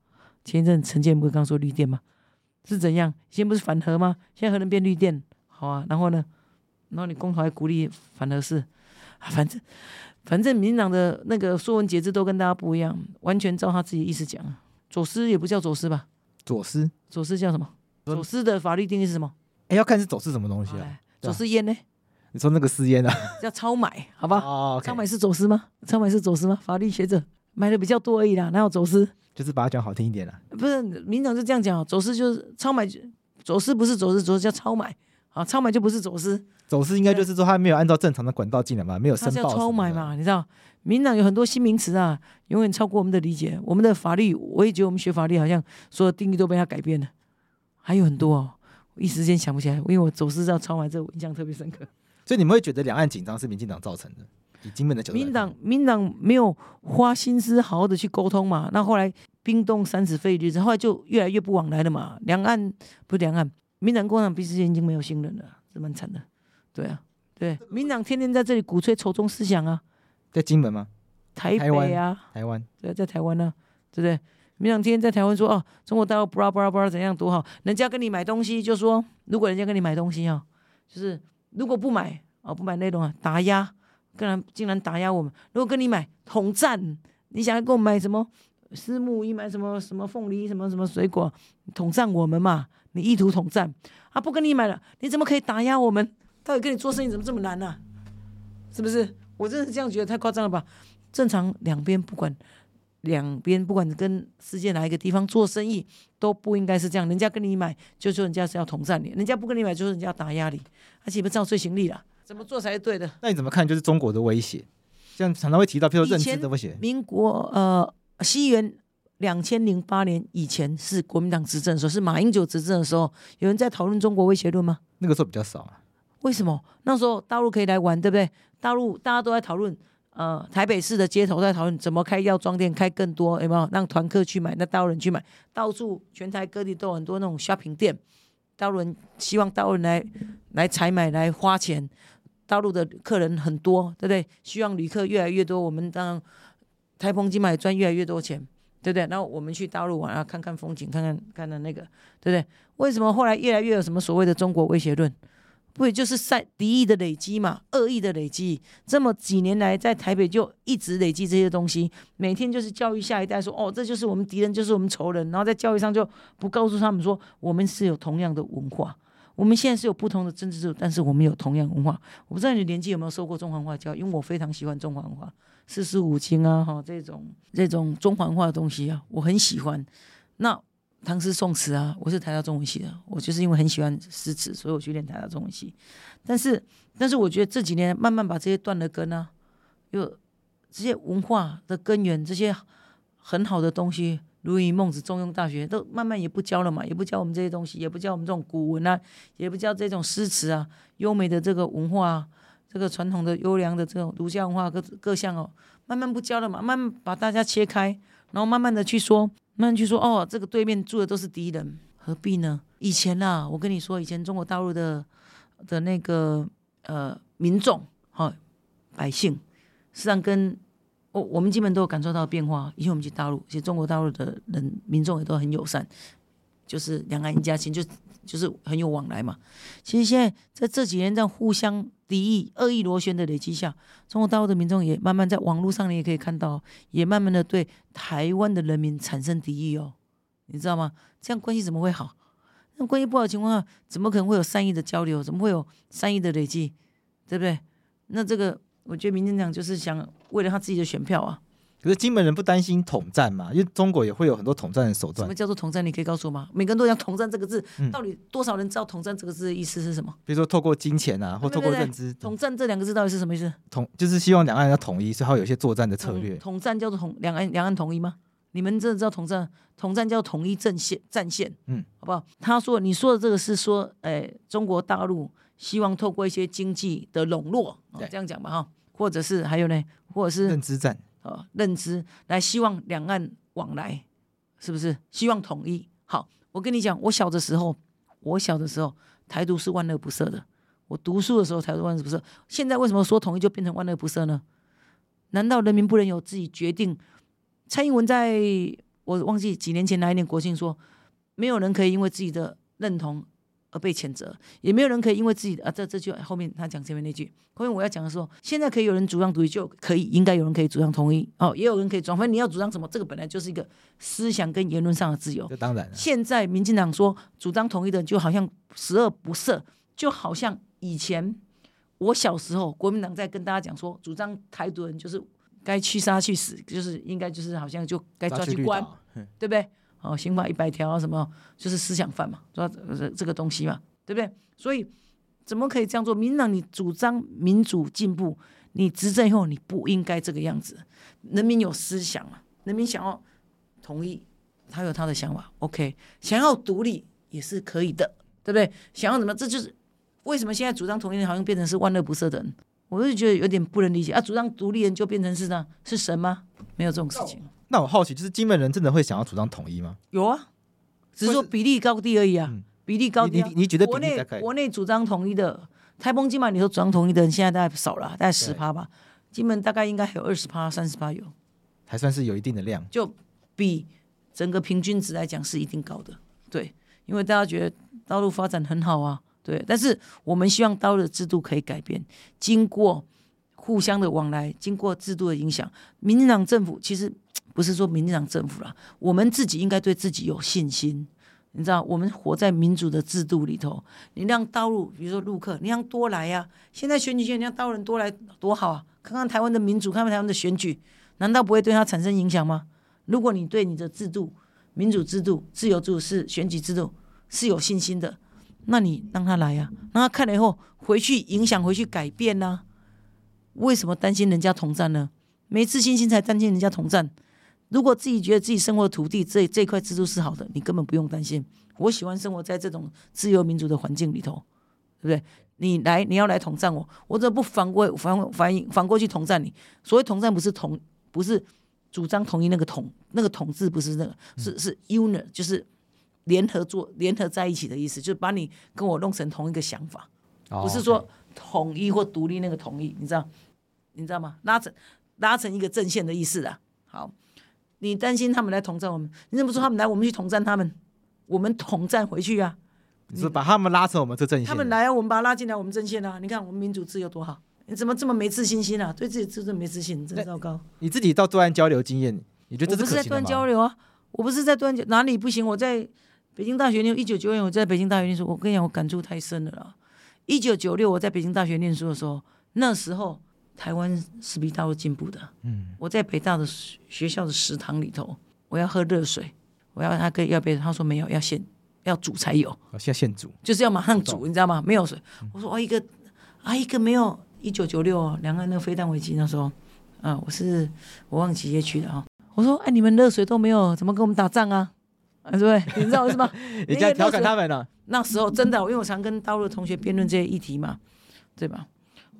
S2: 前一阵陈建不是刚说绿电吗？是怎样？以前不是反核吗？现在核能变绿电，好啊。然后呢？然后你公投还鼓励反核是，啊，反正反正民进党的那个说文解字都跟大家不一样，完全照他自己意思讲。走私也不叫走私吧？
S1: 走私，
S2: 走私叫什么？走私的法律定义是什么？
S1: 哎，要看是走私什么东西啊？
S2: 走私烟呢？
S1: 你说那个私烟啊？
S2: 叫超买，好吧？
S1: 哦，
S2: 超买是走私吗？超买是走私吗？法律学者买的比较多而已啦，哪有走私？
S1: 就是把它讲好听一点啦。
S2: 不是，民长就这样讲，走私就是超买，走私不是走私，走私叫超买啊，超买就不是走私。
S1: 走私应该就是说他没有按照正常的管道进来嘛，没有申
S2: 报。超买嘛，你知道？民党有很多新名词啊，永远超过我们的理解。我们的法律，我也觉得我们学法律好像所有定义都被他改变了，还有很多哦，我一时间想不起来，因为我走私叫超买，这个我印象特别深刻。
S1: 所以你们会觉得两岸紧张是民进党造成的？以金门的角度，
S2: 民党民党没有花心思好好的去沟通嘛？那后来冰冻三尺非一日之，后来就越来越不往来了嘛。两岸不是两岸，民党共产党彼此间已经没有信任了，是蛮惨的。对啊，对，民党天天在这里鼓吹仇中思想啊，
S1: 在金门吗？
S2: 台北啊，
S1: 台湾，
S2: 对，在台湾呢、啊，对不对？民党天天在台湾说哦，中国大陆不拉布拉布拉怎样多好，人家跟你买东西就说，如果人家跟你买东西啊，就是如果不买哦，不买内容啊，打压。竟然竟然打压我们！如果跟你买统战，你想要给我买什么？私募，一买什么什么凤梨，什么什么水果？统战我们嘛？你意图统战啊？不跟你买了，你怎么可以打压我们？到底跟你做生意怎么这么难呢、啊？是不是？我真的是这样觉得，太夸张了吧？正常两边不管两边不管跟世界哪一个地方做生意，都不应该是这样。人家跟你买，就说人家是要统战你；人家不跟你买，就说人家要打压你，而且不照罪行力了。怎么做才是对的？
S1: 那你怎么看？就是中国的威胁，像常常会提到，譬如说认知的威胁。
S2: 民国呃，西元两千零八年以前是国民党执政的时候，是马英九执政的时候，有人在讨论中国威胁论吗？
S1: 那个时候比较少啊。
S2: 为什么？那时候大陆可以来玩，对不对？大陆大家都在讨论，呃，台北市的街头在讨论怎么开药妆店，开更多，有没有让团客去买？那大陆人去买，到处全台各地都有很多那种 shopping 店，大陆人希望大陆人来来采买来花钱。大陆的客人很多，对不对？希望旅客越来越多，我们当台澎金马也赚越来越多钱，对不对？然后我们去大陆玩啊，看看风景，看看看看那个，对不对？为什么后来越来越有什么所谓的中国威胁论？不也就是在敌意的累积嘛，恶意的累积。这么几年来，在台北就一直累积这些东西，每天就是教育下一代说，哦，这就是我们敌人，就是我们仇人。然后在教育上就不告诉他们说，我们是有同样的文化。我们现在是有不同的政治制度，但是我们有同样文化。我不知道你年纪有没有受过中华文化教育，因为我非常喜欢中华文化，四书五经啊，哈，这种这种中华文化的东西啊，我很喜欢。那唐诗宋词啊，我是台大中文系的，我就是因为很喜欢诗词，所以我去练台大中文系。但是，但是我觉得这几年慢慢把这些断了根啊，又这些文化的根源，这些很好的东西。如以孟子、中庸、大学都慢慢也不教了嘛，也不教我们这些东西，也不教我们这种古文啊，也不教这种诗词啊，优美的这个文化啊，这个传统的优良的这种儒家文化各各项哦，慢慢不教了嘛，慢慢把大家切开，然后慢慢的去说，慢慢去说哦，这个对面住的都是敌人，何必呢？以前啊，我跟你说，以前中国大陆的的那个呃民众哈、哦、百姓，实际上跟我我们基本都有感受到变化。以前我们去大陆，其实中国大陆的人民众也都很友善，就是两岸一家亲，就就是很有往来嘛。其实现在在这几年这样互相敌意、恶意螺旋的累积下，中国大陆的民众也慢慢在网络上，你也可以看到，也慢慢的对台湾的人民产生敌意哦。你知道吗？这样关系怎么会好？那关系不好的情况下，怎么可能会有善意的交流？怎么会有善意的累积？对不对？那这个。我觉得民进党就是想为了他自己的选票啊。
S1: 可是金门人不担心统战嘛？因为中国也会有很多统战的手段。
S2: 什么叫做统战？你可以告诉我吗？每个人都讲统战这个字，到底多少人知道统战这个字的意思是什么？
S1: 比如说透过金钱啊，或透过认知。
S2: 统战这两个字到底是什么意思？
S1: 统就是希望两岸要统一，所以还有一些作战的策略。
S2: 统战叫做统两岸两岸统一吗？你们真的知道统战？统战叫统一阵线战线，嗯，好不好？他说你说的这个是说，哎，中国大陆希望透过一些经济的笼络，这样讲吧，哈。或者是还有呢，或者是
S1: 认知战
S2: 啊，认知来希望两岸往来，是不是？希望统一。好，我跟你讲，我小的时候，我小的时候，台独是万恶不赦的。我读书的时候，台独万恶不赦。现在为什么说统一就变成万恶不赦呢？难道人民不能有自己决定？蔡英文在我忘记几年前哪一年国庆说，没有人可以因为自己的认同而被谴责，也没有人可以因为自己的啊，这这句后面他讲前面那句，后面我要讲的时候，现在可以有人主张独立，就可以应该有人可以主张统一哦，也有人可以主张，反正你要主张什么，这个本来就是一个思想跟言论上的自由。
S1: 这当然，
S2: 现在民进党说主张统一的，就好像十恶不赦，就好像以前我小时候，国民党在跟大家讲说，主张台独人就是该去杀去死，就是应该就是好像就该抓去关，对不对？哦，刑法一百条啊什么，就是思想犯嘛，抓这这个东西嘛，对不对？所以怎么可以这样做？民进党你主张民主进步，你执政以后你不应该这个样子。人民有思想嘛，人民想要统一，他有他的想法，OK，想要独立也是可以的，对不对？想要什么，这就是为什么现在主张统一的好像变成是万恶不赦的人，我就觉得有点不能理解啊。主张独立人就变成是呢，是神吗？没有这种事情。
S1: 那我好奇，就是金门人真的会想要主张统一吗？
S2: 有啊，只是说比例高低而已啊，嗯、比例高低、啊。
S1: 你你觉得国
S2: 内国内主张统一的，台澎金马你说主张统一的人现在大概少了，大概十趴吧。金门大概应该还有二十趴、三十趴有，
S1: 还算是有一定的量，
S2: 就比整个平均值来讲是一定高的。对，因为大家觉得道路发展很好啊，对。但是我们希望道路的制度可以改变，经过互相的往来，经过制度的影响，民进党政府其实。不是说民进党政府啦，我们自己应该对自己有信心。你知道，我们活在民主的制度里头，你让大陆，比如说陆客，你让多来呀、现在选举权，你让道人多来多好啊！看看台湾的民主，看看台湾的选举，难道不会对他产生影响吗？如果你对你的制度、民主制度、自由制度是选举制度是有信心的，那你让他来呀、让他看了以后回去影响，回去改变呢、为什么担心人家统战呢？没自信心才担心人家统战。如果自己觉得自己生活的土地这这块制度是好的，你根本不用担心。我喜欢生活在这种自由民主的环境里头，对不对？你来，你要来统战我，我怎么不反过反反反过去统战你？所谓统战不是统，不是主张统一那个统，那个统治不是那个，是是 unit，就是联合做联合在一起的意思，就是把你跟我弄成同一个想法，不是说统一或独立那个统一，你知道？你知道吗？拉成拉成一个阵线的意思啊。好。你担心他们来统战我们？你怎么说他们来，我们去统战他们？我们统战回去啊！
S1: 你是把他们拉成我们这阵线？
S2: 他们来啊，我们把他拉进来，我们阵线啊！你看我们民主自由多好！你怎么这么没自信心啊？对自己自尊没自信，真糟糕！
S1: 你自己到对岸交流经验，你觉得这是
S2: 不是在对岸交流啊，我不是在对岸哪里不行？我在北京大学念，一九九六年我在北京大学念书，我跟你讲，我感触太深了啦。一九九六我在北京大学念书的时候，那时候。台湾是比大陆进步的。嗯，我在北大的学校的食堂里头，我要喝热水，我要他可以要不要？他说没有，要现要煮才有。
S1: 要，现煮，
S2: 就是要马上煮，你知道吗？没有水。我说哦，一个啊，一个没有。一九九六两岸那个飞弹危机那时候，啊，我是我忘记几届去的啊。我说哎，你们热水都没有，怎么跟我们打仗啊？啊，对不对？你知道是吗？
S1: 你在调侃他们呢？
S2: 那时候真的，因为我常跟大陆的同学辩论这些议题嘛，对吧？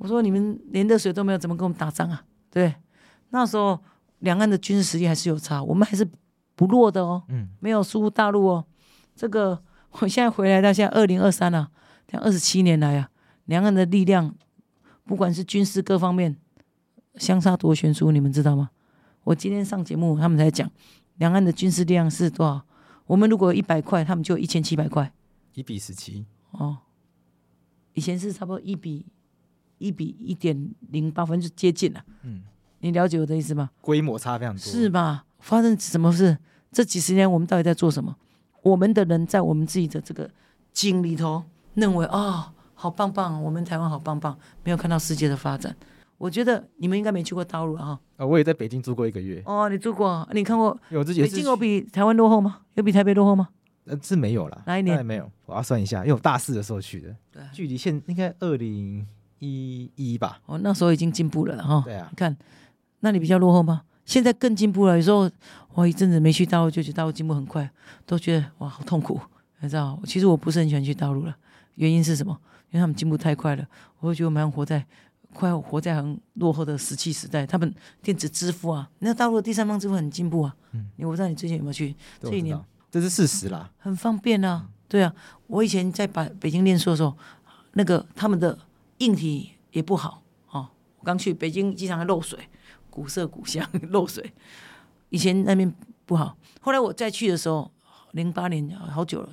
S2: 我说你们连热水都没有，怎么跟我们打仗啊？对，那时候两岸的军事实力还是有差，我们还是不弱的哦。嗯，没有输大陆哦。这个我现在回来到现在二零二三了，这样二十七年来啊，两岸的力量不管是军事各方面相差多悬殊，你们知道吗？我今天上节目，他们才讲两岸的军事力量是多少？我们如果一百块，他们就一千七百块，
S1: 一比十七
S2: 哦。以前是差不多一比。一比一点零八分就接近了，嗯，你了解我的意思吗？
S1: 规模差非常多，
S2: 是吧？发生什么事？这几十年我们到底在做什么？我们的人在我们自己的这个井里头，认为啊、哦，好棒棒，我们台湾好棒棒，没有看到世界的发展。我觉得你们应该没去过大陆啊，
S1: 啊，我也在北京住过一个月。
S2: 哦，你住过？你看过？
S1: 有自己。
S2: 北京有比台湾落后吗？有比台北落后吗？
S1: 呃，是没有了。
S2: 哪一年？
S1: 没有。我要算一下，因为我大四的时候去的，对，距离现应该二零。一一吧，
S2: 哦，那时候已经进步了哈。
S1: 对啊，
S2: 你看，那你比较落后吗？现在更进步了。有时候我一阵子没去大陆，就觉得大陆进步很快，都觉得哇，好痛苦，你知道？其实我不是很喜欢去大陆了，原因是什么？因为他们进步太快了，我会觉得我们活在快活在很落后的石器时代。他们电子支付啊，那大陆的第三方支付很进步啊。嗯，我不知道你最近有没有去？这一年
S1: 这是事实啦，
S2: 很方便啊。对啊，我以前在北北京念书的时候，那个他们的。硬体也不好哦，我刚去北京机场还漏水，古色古香 漏水。以前那边不好，后来我再去的时候，零八年好久了，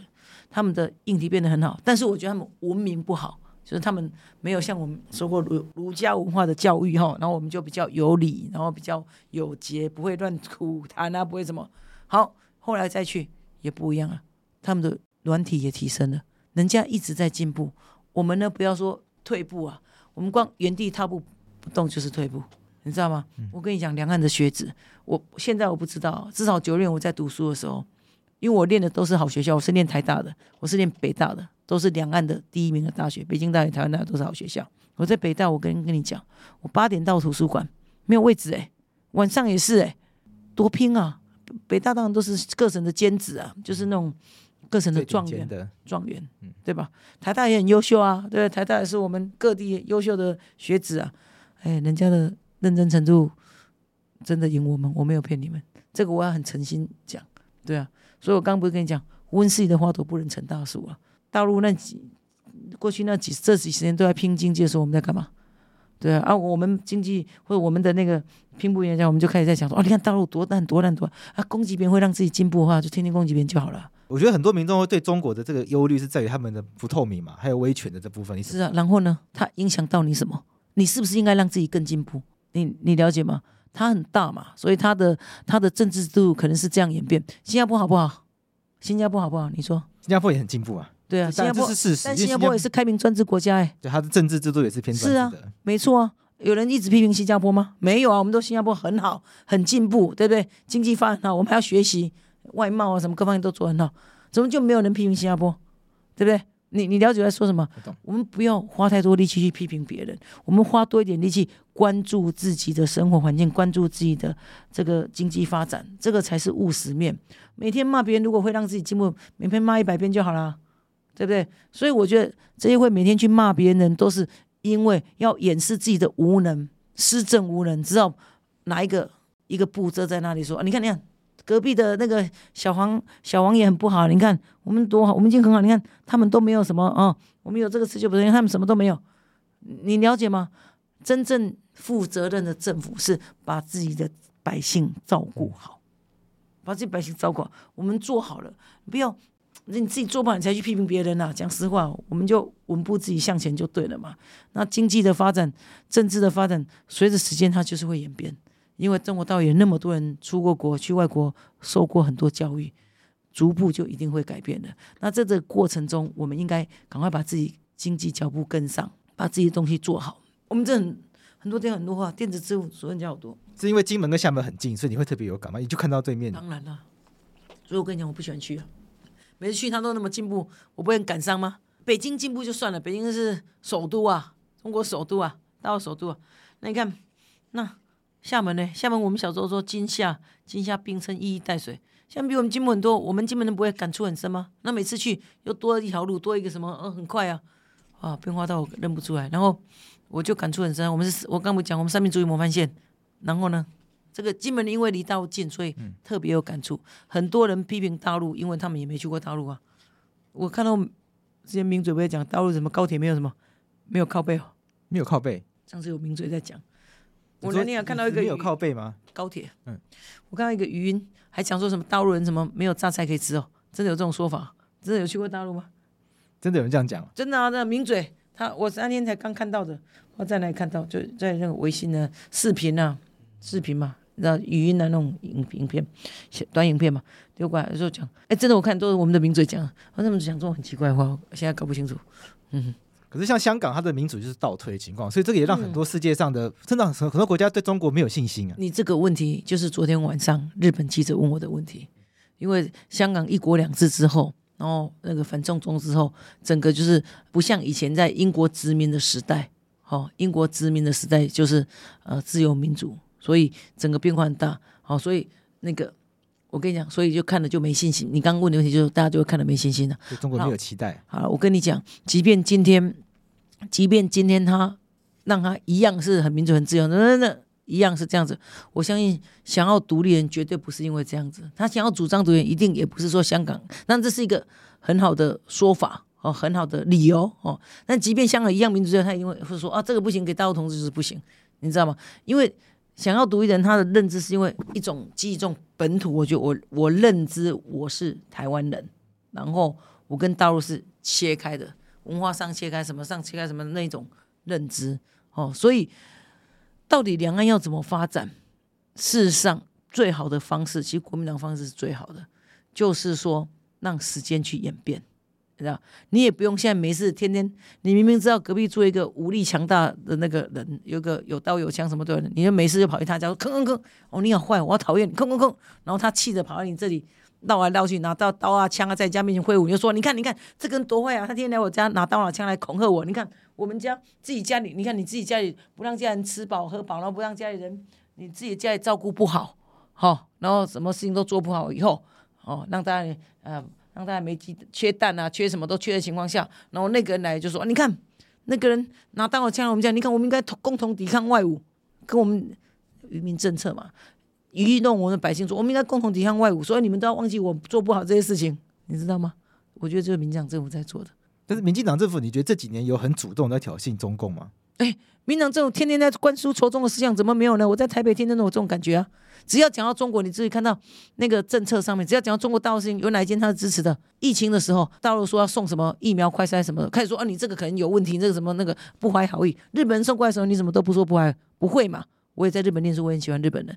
S2: 他们的硬体变得很好，但是我觉得他们文明不好，就是他们没有像我们受过儒儒家文化的教育哈，然后我们就比较有礼，然后比较有节，不会乱吐痰啊，不会什么。好，后来再去也不一样了，他们的软体也提升了，人家一直在进步，我们呢不要说退步啊，我们光原地踏步不动就是退步。你知道吗？我跟你讲，两岸的学子，我现在我不知道，至少九年我在读书的时候，因为我练的都是好学校，我是练台大的，我是练北大的，都是两岸的第一名的大学，北京大学、台湾大学都是好学校。我在北大，我跟跟你讲，我八点到图书馆没有位置哎，晚上也是哎，多拼啊！北大当然都是各省的尖子啊，就是那种各省的状元的状元，对吧？台大也很优秀啊，对，台大也是我们各地优秀的学子啊，哎，人家的。认真程度真的赢我们，我没有骗你们，这个我要很诚心讲，对啊，所以我刚刚不是跟你讲，温室里的花朵不能成大树啊。大陆那几过去那几这几十年都在拼经济的时候，我们在干嘛？对啊，啊，我们经济或者我们的那个拼不赢人家，我们就开始在想说，哦，你看大陆多烂多烂多啊，攻击别人会让自己进步的话，就天天攻击别人就好了。
S1: 我觉得很多民众会对中国的这个忧虑是在于他们的不透明嘛，还有威权的这部分。
S2: 是啊，然后呢，它影响到你什么？你是不是应该让自己更进步？你你了解吗？它很大嘛，所以它的它的政治制度可能是这样演变。新加坡好不好？新加坡好不好？你说？
S1: 新加坡也很进步啊。
S2: 对啊，新加坡
S1: 是事实。
S2: 但新加坡也是开明专制国家哎、欸。
S1: 对，它的政治制度也是偏专制的。
S2: 是啊，没错啊。有人一直批评新加坡吗？没有啊，我们都新加坡很好，很进步，对不对？经济发展好，我们还要学习外贸啊，什么各方面都做很好，怎么就没有人批评新加坡？对不对？你你了解我在说什么？我们不要花太多力气去批评别人，我们花多一点力气关注自己的生活环境，关注自己的这个经济发展，这个才是务实面。每天骂别人，如果会让自己进步，每天骂一百遍就好了，对不对？所以我觉得这些会每天去骂别人，都是因为要掩饰自己的无能、施政无能，知道哪一个一个步骤在那里说啊？你看，你看。隔壁的那个小黄，小黄也很不好。你看我们多好，我们已经很好。你看他们都没有什么啊、我们有这个事就不对，他们什么都没有。你了解吗？真正负责任的政府是把自己的百姓照顾好，把自己百姓照顾好。我们做好了，不要你自己做不好，你才去批评别人呐、啊。讲实话，我们就稳步自己向前就对了嘛。那经济的发展、政治的发展，随着时间它就是会演变。因为中国到有那么多人出过国，去外国受过很多教育，逐步就一定会改变的。那在这个过程中，我们应该赶快把自己经济脚步跟上，把自己的东西做好。我们这很很多地方很多话，电子支付所人家好多。
S1: 是因为金门跟厦门很近，所以你会特别有感吗？你就看到对面。
S2: 当然了，所以我跟你讲，我不喜欢去啊。每次去他都那么进步，我不会很感伤吗？北京进步就算了，北京是首都啊，中国首都啊，大陆首都啊。那你看，那。厦门呢？厦门我们小时候说金厦，金厦冰称一衣带水，厦门比我们进步很多。我们金门人不会感触很深吗？那每次去又多了一条路，多一个什么？嗯，很快啊，啊，变化到我认不出来。然后我就感触很深。我们是，我刚不讲，我们三民主义模范县。然后呢，这个金门因为离大陆近，所以特别有感触。很多人批评大陆，因为他们也没去过大陆啊。我看到之前名嘴不在讲大陆什么高铁没有什么，没有靠背哦，
S1: 没有靠背。
S2: 上次有名嘴在讲。我昨天有看到一个
S1: 有靠背吗？
S2: 高铁，嗯，我看到一个语音，还讲说什么大陆人什么没有榨菜可以吃哦，真的有这种说法？真的有去过大陆吗？
S1: 真的有人这样讲？
S2: 真的啊，那名嘴，他我三天才刚看到的，我在哪里看到？就在那个微信的视频啊，视频嘛，然后语音的那种影影片，短影片嘛，丢过来的时候讲，哎，真的我看都是我们的名嘴讲，我怎么讲这种很奇怪的话？我现在搞不清楚，嗯哼。
S1: 可是像香港，它的民主就是倒退的情况，所以这个也让很多世界上的真的很很多国家对中国没有信心啊。
S2: 你这个问题就是昨天晚上日本记者问我的问题，因为香港一国两制之后，然后那个反送中之后，整个就是不像以前在英国殖民的时代，好，英国殖民的时代就是呃自由民主，所以整个变化很大，好，所以那个我跟你讲，所以就看了就没信心。你刚刚问的问题就是大家就会看了没信心了，
S1: 对中国没有期待。
S2: 好，我跟你讲，即便今天。即便今天他让他一样是很民主、很自由，那那那一样是这样子。我相信想要独立人绝对不是因为这样子，他想要主张独立，一定也不是说香港。那这是一个很好的说法哦，很好的理由哦。但即便香港一样民主，他因为会说啊，这个不行，给大陆同志就是不行，你知道吗？因为想要独一人，他的认知是因为一种记忆，一种本土。我觉得我我认知我是台湾人，然后我跟大陆是切开的，文化上切开，什么上切开，什么那种认知。哦，所以到底两岸要怎么发展？事实上，最好的方式，其实国民党方式是最好的，就是说让时间去演变。你知道，你也不用现在没事，天天你明明知道隔壁住一个武力强大的那个人，有个有刀有枪什么的，你就没事就跑去他家说，吭吭吭，哦，你好坏，我讨厌你，吭吭吭，然后他气着跑到你这里绕来绕去，拿到刀啊枪啊在家面前挥舞，你就说，你看你看这个人多坏啊，他天天来我家拿刀拿枪来恐吓我，你看我们家自己家里，你看你自己家里不让家人吃饱喝饱，然后不让家里人你自己家里照顾不好，好、哦，然后什么事情都做不好以后，哦，让大家呃。当大家没鸡缺蛋啊，缺什么都缺的情况下，然后那个人来就说：“你看，那个人拿刀枪，我们讲，你看，我们应该共同抵抗外侮，跟我们愚民政策嘛，愚弄我们的百姓说，我们应该共同抵抗外侮，所以你们都要忘记我做不好这些事情，你知道吗？我觉得这是民进党政府在做的。
S1: 但是民进党政府，你觉得这几年有很主动在挑衅中共吗？
S2: 哎，民党政府天天在灌输仇中的思想，怎么没有呢？我在台北天天都有这种感觉啊。”只要讲到中国，你自己看到那个政策上面，只要讲到中国大陆事情，有哪一件他是支持的？疫情的时候，大陆说要送什么疫苗、快筛什么的，开始说啊，你这个可能有问题，这个什么那个不怀好意。日本人送过来的时候，你怎么都不说不怀不会嘛？我也在日本念书，我很喜欢日本人。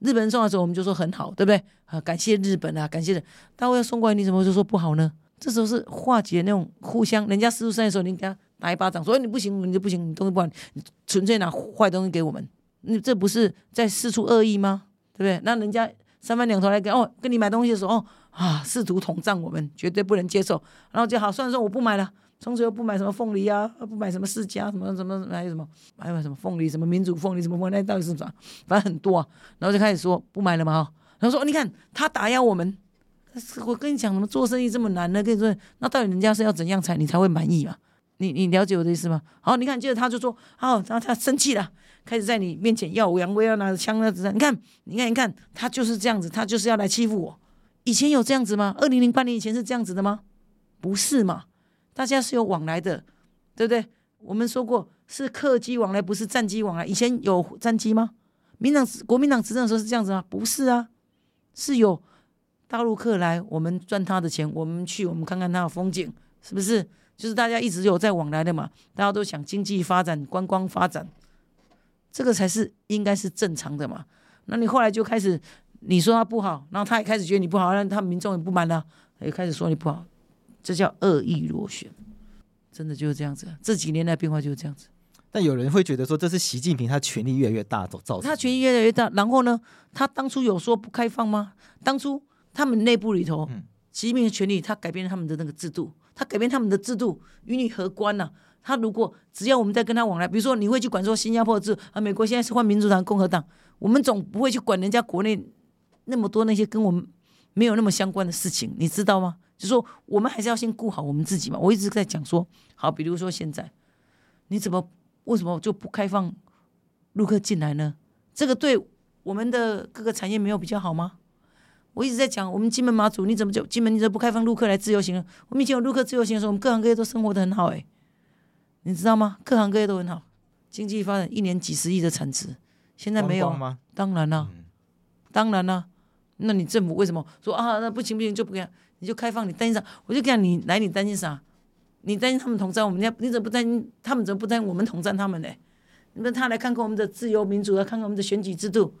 S2: 日本人送的时候，我们就说很好，对不对？啊，感谢日本啊，感谢人。大陆要送过来，你怎么就说不好呢？这时候是化解那种互相，人家四处散的时候，你给他打一巴掌，说你不行，你就不行，你东西不好，你纯粹拿坏东西给我们，你这不是在四处恶意吗？对不对？那人家三番两头来跟哦，跟你买东西的时候哦啊，试图统战我们，绝对不能接受。然后就好，算了，说我不买了，从此又不买什么凤梨啊，不买什么释迦，什么什么还有什么，还有什么凤梨，什么民主凤梨，什么凤梨，那到底是什么？反正很多啊。然后就开始说不买了嘛哈。然后说你看他打压我们，我跟你讲，怎么做生意这么难呢？跟你说，那到底人家是要怎样才你才会满意嘛？你你了解我的意思吗？好，你看接着他就说，好，然后他生气了。开始在你面前耀武扬威，要拿着枪啊子弹。你看，你看，你看，他就是这样子，他就是要来欺负我。以前有这样子吗？二零零八年以前是这样子的吗？不是嘛？大家是有往来的，对不对？我们说过是客机往来，不是战机往来。以前有战机吗？民党国民党执政的时候是这样子吗？不是啊，是有大陆客来，我们赚他的钱，我们去，我们看看他的风景，是不是？就是大家一直有在往来的嘛，大家都想经济发展、观光发展。这个才是应该是正常的嘛？那你后来就开始你说他不好，然后他也开始觉得你不好，让他民众也不满了，也开始说你不好，这叫恶意螺旋，真的就是这样子。这几年来变化就是这样子。
S1: 但有人会觉得说，这是习近平他权力越来越大造造成。
S2: 他权力越来越大，然后呢，他当初有说不开放吗？当初他们内部里头，习近平的权力，他改变了他们的那个制度，他改变他们的制度与你何关呢、他如果只要我们在跟他往来，比如说你会去管说新加坡制啊，美国现在是换民主党、共和党，我们总不会去管人家国内那么多那些跟我们没有那么相关的事情，你知道吗？就说我们还是要先顾好我们自己嘛。我一直在讲说，好，比如说现在你怎么为什么就不开放陆客进来呢？这个对我们的各个产业没有比较好吗？我一直在讲，我们金门马祖你怎么就金门你怎么不开放陆客来自由行？我们以前有陆客自由行的时候，我们各行各业都生活的很好诶、欸。你知道吗？各行各业都很好，经济发展一年几十亿的产值，现在没有？当然了，嗯、当然了。那你政府为什么说啊？那不行不行就不给你就开放？你担心啥？我就讲你来，你担心啥？你担心他们统战我们家？你怎么不担心？他们怎么不担心我们统战他们呢？你们他来看看我们的自由民主，来看看我们的选举制度，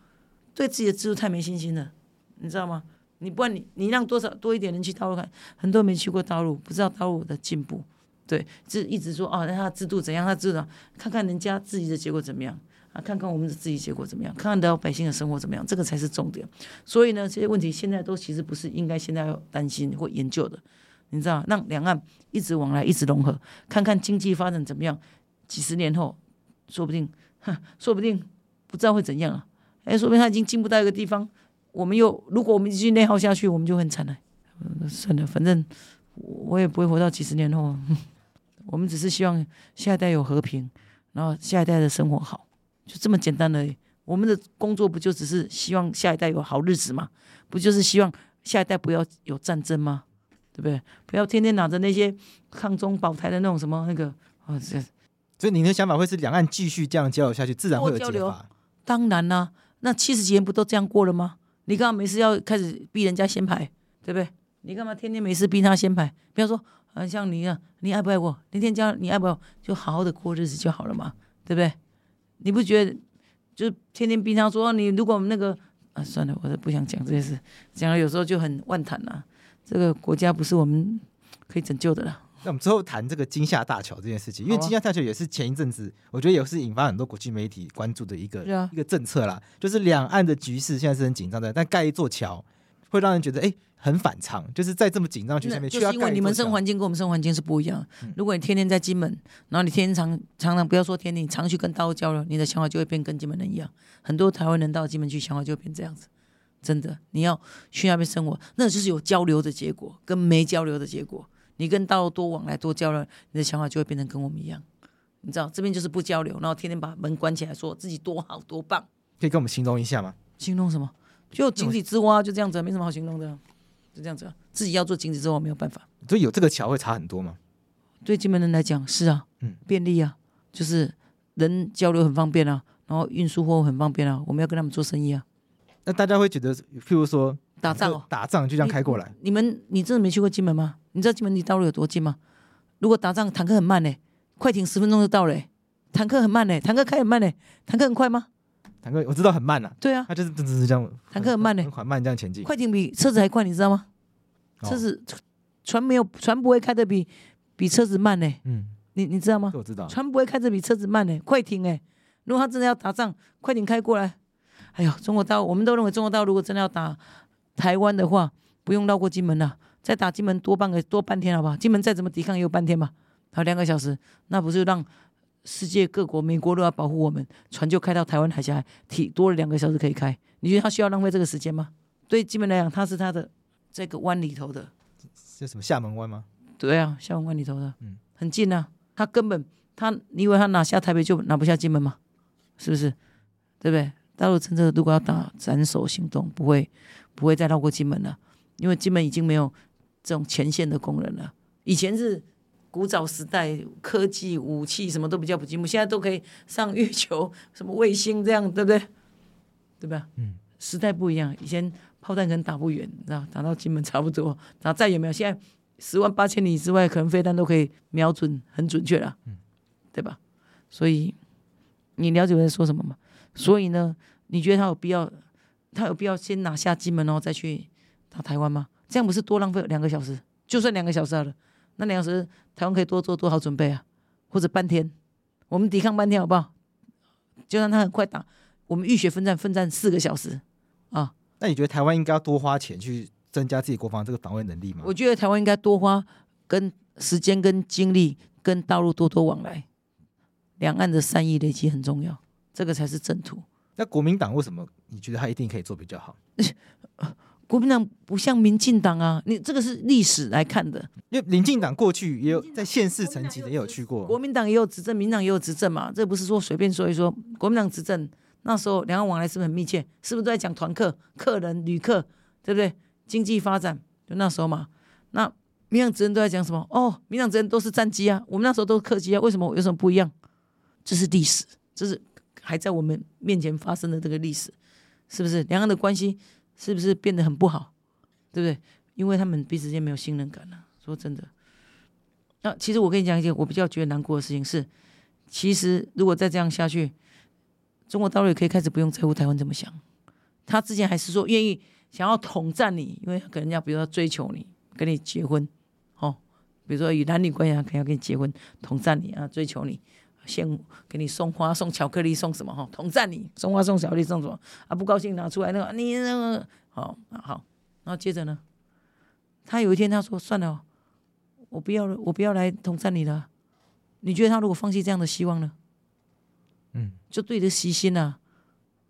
S2: 对自己的制度太没信心了，你知道吗？你不管你你让多少多一点人去大陆看，很多人没去过大陆，不知道大陆的进步。对，就一直说啊，那他制度怎样？他制度看看人家自己的结果怎么样啊？看看我们的自己结果怎么样？看看老百姓的生活怎么样？这个才是重点。所以呢，这些问题现在都其实不是应该现在要担心或研究的，你知道？让两岸一直往来，一直融合，看看经济发展怎么样？几十年后，说不定，说不定不知道会怎样啊？哎，说不定他已经进步到一个地方，我们又如果我们继续内耗下去，我们就很惨了。嗯，算了，反正我也不会活到几十年后。我们只是希望下一代有和平，然后下一代的生活好，就这么简单而已。我们的工作不就只是希望下一代有好日子吗？不就是希望下一代不要有战争吗？对不对？不要天天拿着那些抗中保台的那种什么那个啊，这。
S1: 所以你的想法会是两岸继续这样交流下去，自然会有解法。
S2: 当然啦、啊，那七十几年不都这样过了吗？你干嘛没事要开始逼人家先排，对不对？你干嘛天天没事逼他先排？比方说，啊，像你一样，你爱不爱我？那天叫你爱不爱我？就好好的过日子就好了嘛，对不对？你不觉得就天天逼他说你如果那个啊，算了，我都不想讲这些事，讲了有时候就很万谈呐。这个国家不是我们可以拯救的了。
S1: 那我们之后谈这个金厦大桥这件事情，因为金厦大桥也是前一阵子，我觉得也是引发很多国际媒体关注的一个、啊、一个政策啦。就是两岸的局势现在是很紧张的，但盖一座桥会让人觉得哎很反常，就是在这么紧张局势下面，
S2: 就是因为你们生活环境跟我们生活环境是不一样。如果你天天在金门，然后你天天常常常不要说天天，你常去跟大陆交流，你的想法就会变跟金门人一样。很多台湾人到金门去，想法就会变这样子。真的，你要去那边生活，那就是有交流的结果，跟没交流的结果。你跟大陆多往来多交流，你的想法就会变成跟我们一样。你知道这边就是不交流，然后天天把门关起来，说自己多好多棒。
S1: 可以跟我们形容一下吗？
S2: 形容什么？就井底之蛙，就这样子，没什么好形容的，就这样子。自己要做井底之蛙没有办法。
S1: 所以有这个桥会差很多吗？
S2: 对金门人来讲是啊，嗯，便利啊，就是人交流很方便啊，然后运输货物很方便啊，我们要跟他们做生意啊。
S1: 那大家会觉得，譬如说。
S2: 打仗哦，
S1: 打仗就这样开过来。
S2: 你，你们，你真的没去过金门吗？你知道金门离大陆有多近吗？如果打仗，坦克很慢呢，快艇十分钟就到了。坦克很慢呢，坦克开很慢呢，坦克很快吗？
S1: 坦克我知道很慢呐。
S2: 对啊，
S1: 它就是只是这样。
S2: 坦克很慢呢，
S1: 很缓慢这样前进。
S2: 快艇比车子还快，你知道吗？车子船没有船不会开的比比车子慢呢。嗯，你你知道吗？
S1: 我知道。
S2: 船不会开的比车子慢呢，快艇哎，如果他真的要打仗，快艇开过来，哎呦，中国大陆我们都认为中国大陆如果真的要打。台湾的话不用绕过金门了，再打金门多半个多半天好不好？金门再怎么抵抗也有半天嘛，好两个小时，那不是让世界各国、美国都要保护我们，船就开到台湾海峡，提多了两个小时可以开。你觉得他需要浪费这个时间吗？对金门来讲，他是他的这个湾里头的，
S1: 这什么厦门湾吗？
S2: 对啊，厦门湾里头的，嗯，很近啊。他根本他你以为他拿下台北就拿不下金门吗？是不是？对不对？大陆真的如果要打斩首行动，不会。不会再绕过金门了，因为金门已经没有这种前线的工人了。以前是古早时代，科技武器什么都比较不进步，现在都可以上月球，什么卫星这样，对不对？对吧？嗯，时代不一样，以前炮弹可能打不远，知道打到金门差不多，打再远没有，现在十万八千里之外，可能飞弹都可以瞄准，很准确了，嗯，对吧？所以你了解我在说什么吗？所以呢，你觉得他有必要？他有必要先拿下金门然后，再去打台湾吗？这样不是多浪费两个小时？就算两个小时好了，那两个小时台湾可以多做多好准备啊，或者半天，我们抵抗半天好不好？就让他很快打，我们浴血奋战，奋战四个小时啊。
S1: 那你觉得台湾应该要多花钱去增加自己国防这个防卫能力吗？
S2: 我觉得台湾应该多花跟时间、跟精力、跟大陆多多往来，两岸的善意累积很重要，这个才是正途。
S1: 那国民党为什么你觉得他一定可以做比较好？
S2: 国民党不像民进党啊，你这个是历史来看的。
S1: 因为民进党过去也有在县市层级的也有去过，
S2: 国民党也有执政，民党也有执政嘛，这不是说随便说一说。国民党执政那时候两岸往来是不是很密切？是不是都在讲团客、客人、旅客，对不对？经济发展就那时候嘛。那民党执政都在讲什么？哦，民党执政都是战机啊，我们那时候都是客机啊，为什么有什么不一样？这是历史，这是。还在我们面前发生的这个历史，是不是两岸的关系是不是变得很不好？对不对？因为他们彼此间没有信任感了。说真的，那其实我跟你讲一件我比较觉得难过的事情是，其实如果再这样下去，中国大陆也可以开始不用在乎台湾怎么想。他之前还是说愿意想要统战你，因为可能人家比如说追求你，跟你结婚，哦，比如说与男女关系，可能要跟你结婚，统战你啊，追求你。先给你送花、送巧克力、送什么哈？统战你，送花、送巧克力、送什么？啊，不高兴拿出来那个，你那个好好，然后接着呢，他有一天他说：“算了，我不要了，我不要来统战你了。”你觉得他如果放弃这样的希望呢？嗯，就对着死心了，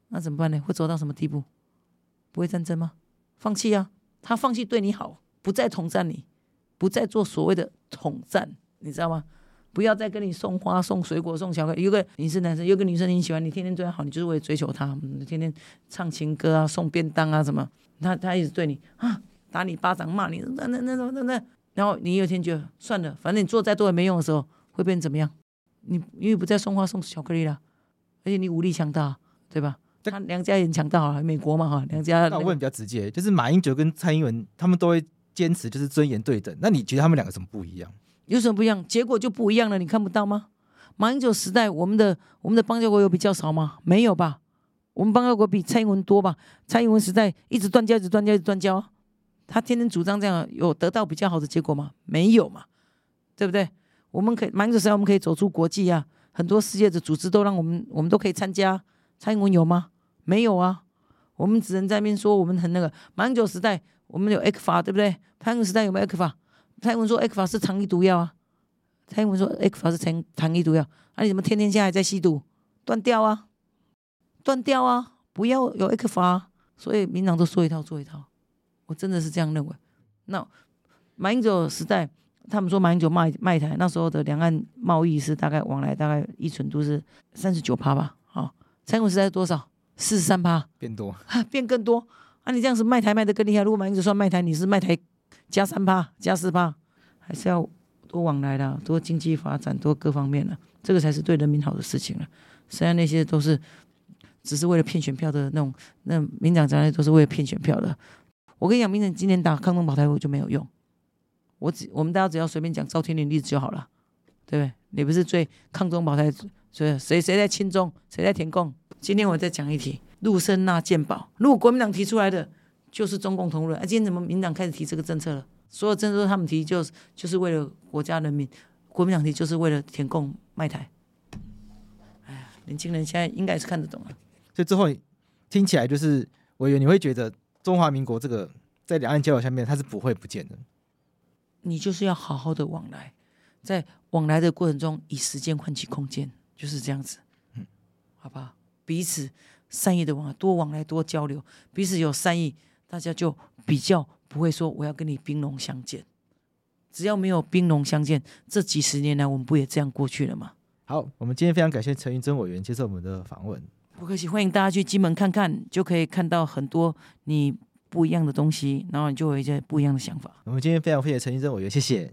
S2: 那怎么办呢？会走到什么地步？不会战争吗？放弃啊！他放弃对你好，不再统战你，不再做所谓的统战，你知道吗？不要再跟你送花、送水果、送巧克力。有个你是男生，有个女生你喜欢，你天天对她好，你就是为了追求她，天天唱情歌啊、送便当啊什么。他他一直对你啊，打你巴掌、骂你，那那那那那。然后你有一天觉得算了，反正你做再多也没用的时候，会变怎么样？你因为不再送花、送巧克力了，而且你武力强大，对吧？他梁家也很强大啊，美国嘛哈，梁家、那
S1: 我问比较直接，就是马英九跟蔡英文他们都会坚持就是尊严对等，那你觉得他们两个什么不一样？
S2: 有什么不一样？结果就不一样了，你看不到吗？马英九时代，我们的我们的邦交国有比较少吗？没有吧？我们邦交国比蔡英文多吧？蔡英文时代一直断交，一直断交，一直断交，他天天主张这样，有得到比较好的结果吗？没有嘛，对不对？我们可以马英九时代，我们可以走出国际啊，很多世界的组织都让我们，我们都可以参加。蔡英文有吗？没有啊，我们只能在那边说我们很那个。马英九时代，我们有 ECFA，对不对？蔡英时代有没有 ECFA？蔡英文说 ECFA 是糖衣毒药啊。蔡英文说 ECFA 是糖糖衣毒药，那、啊、你怎么天天现在还在吸毒？断掉啊，断掉啊，不要有 ECFA、啊。所以民党都说一套做一套，我真的是这样认为。那马英九时代，他们说马英九卖卖台，那时候的两岸贸易是大概往来大概依存度是三十九趴吧。好，蔡英文时代是多少？四十三趴，
S1: 变多，
S2: 变更多。啊，你这样是卖台卖得更厉害。如果马英九算卖台，你是卖台加三趴，加四趴，还是要？多往来的，多经济发展，多各方面的，这个才是对人民好的事情了。虽然那些都是只是为了骗选票的那种，那民进党都是为了骗选票的。我跟你讲，民进今年打抗中保台我就没有用。我只我们大家只要随便讲赵天麟例子就好了，对不对？你不是最抗中保台，所以谁谁在亲中，谁在舔共？今天我再讲一题，陆生纳健保，如果国民党提出来的就是中共同路人，啊，今天怎么民党开始提这个政策了？所有政策都他们提，就是就是为了国家人民。国民党提就是为了填供卖台。哎呀，年轻人现在应该是看得懂了。
S1: 所以最后听起来就是，委员你会觉得中华民国这个在两岸交流下面它是不会不见的。
S2: 你就是要好好的往来，在往来的过程中以时间换取空间，就是这样子。嗯，好不好？彼此善意的往来，多往来多交流，彼此有善意，大家就比较。不会说我要跟你兵戎相见，只要没有兵戎相见，这几十年来我们不也这样过去了吗？
S1: 好，我们今天非常感谢陈云珍委员接受我们的访问。
S2: 不客气，欢迎大家去金门看看，就可以看到很多你不一样的东西，然后你就有一些不一样的想法。
S1: 我们今天非常谢谢陈云珍委员，谢谢。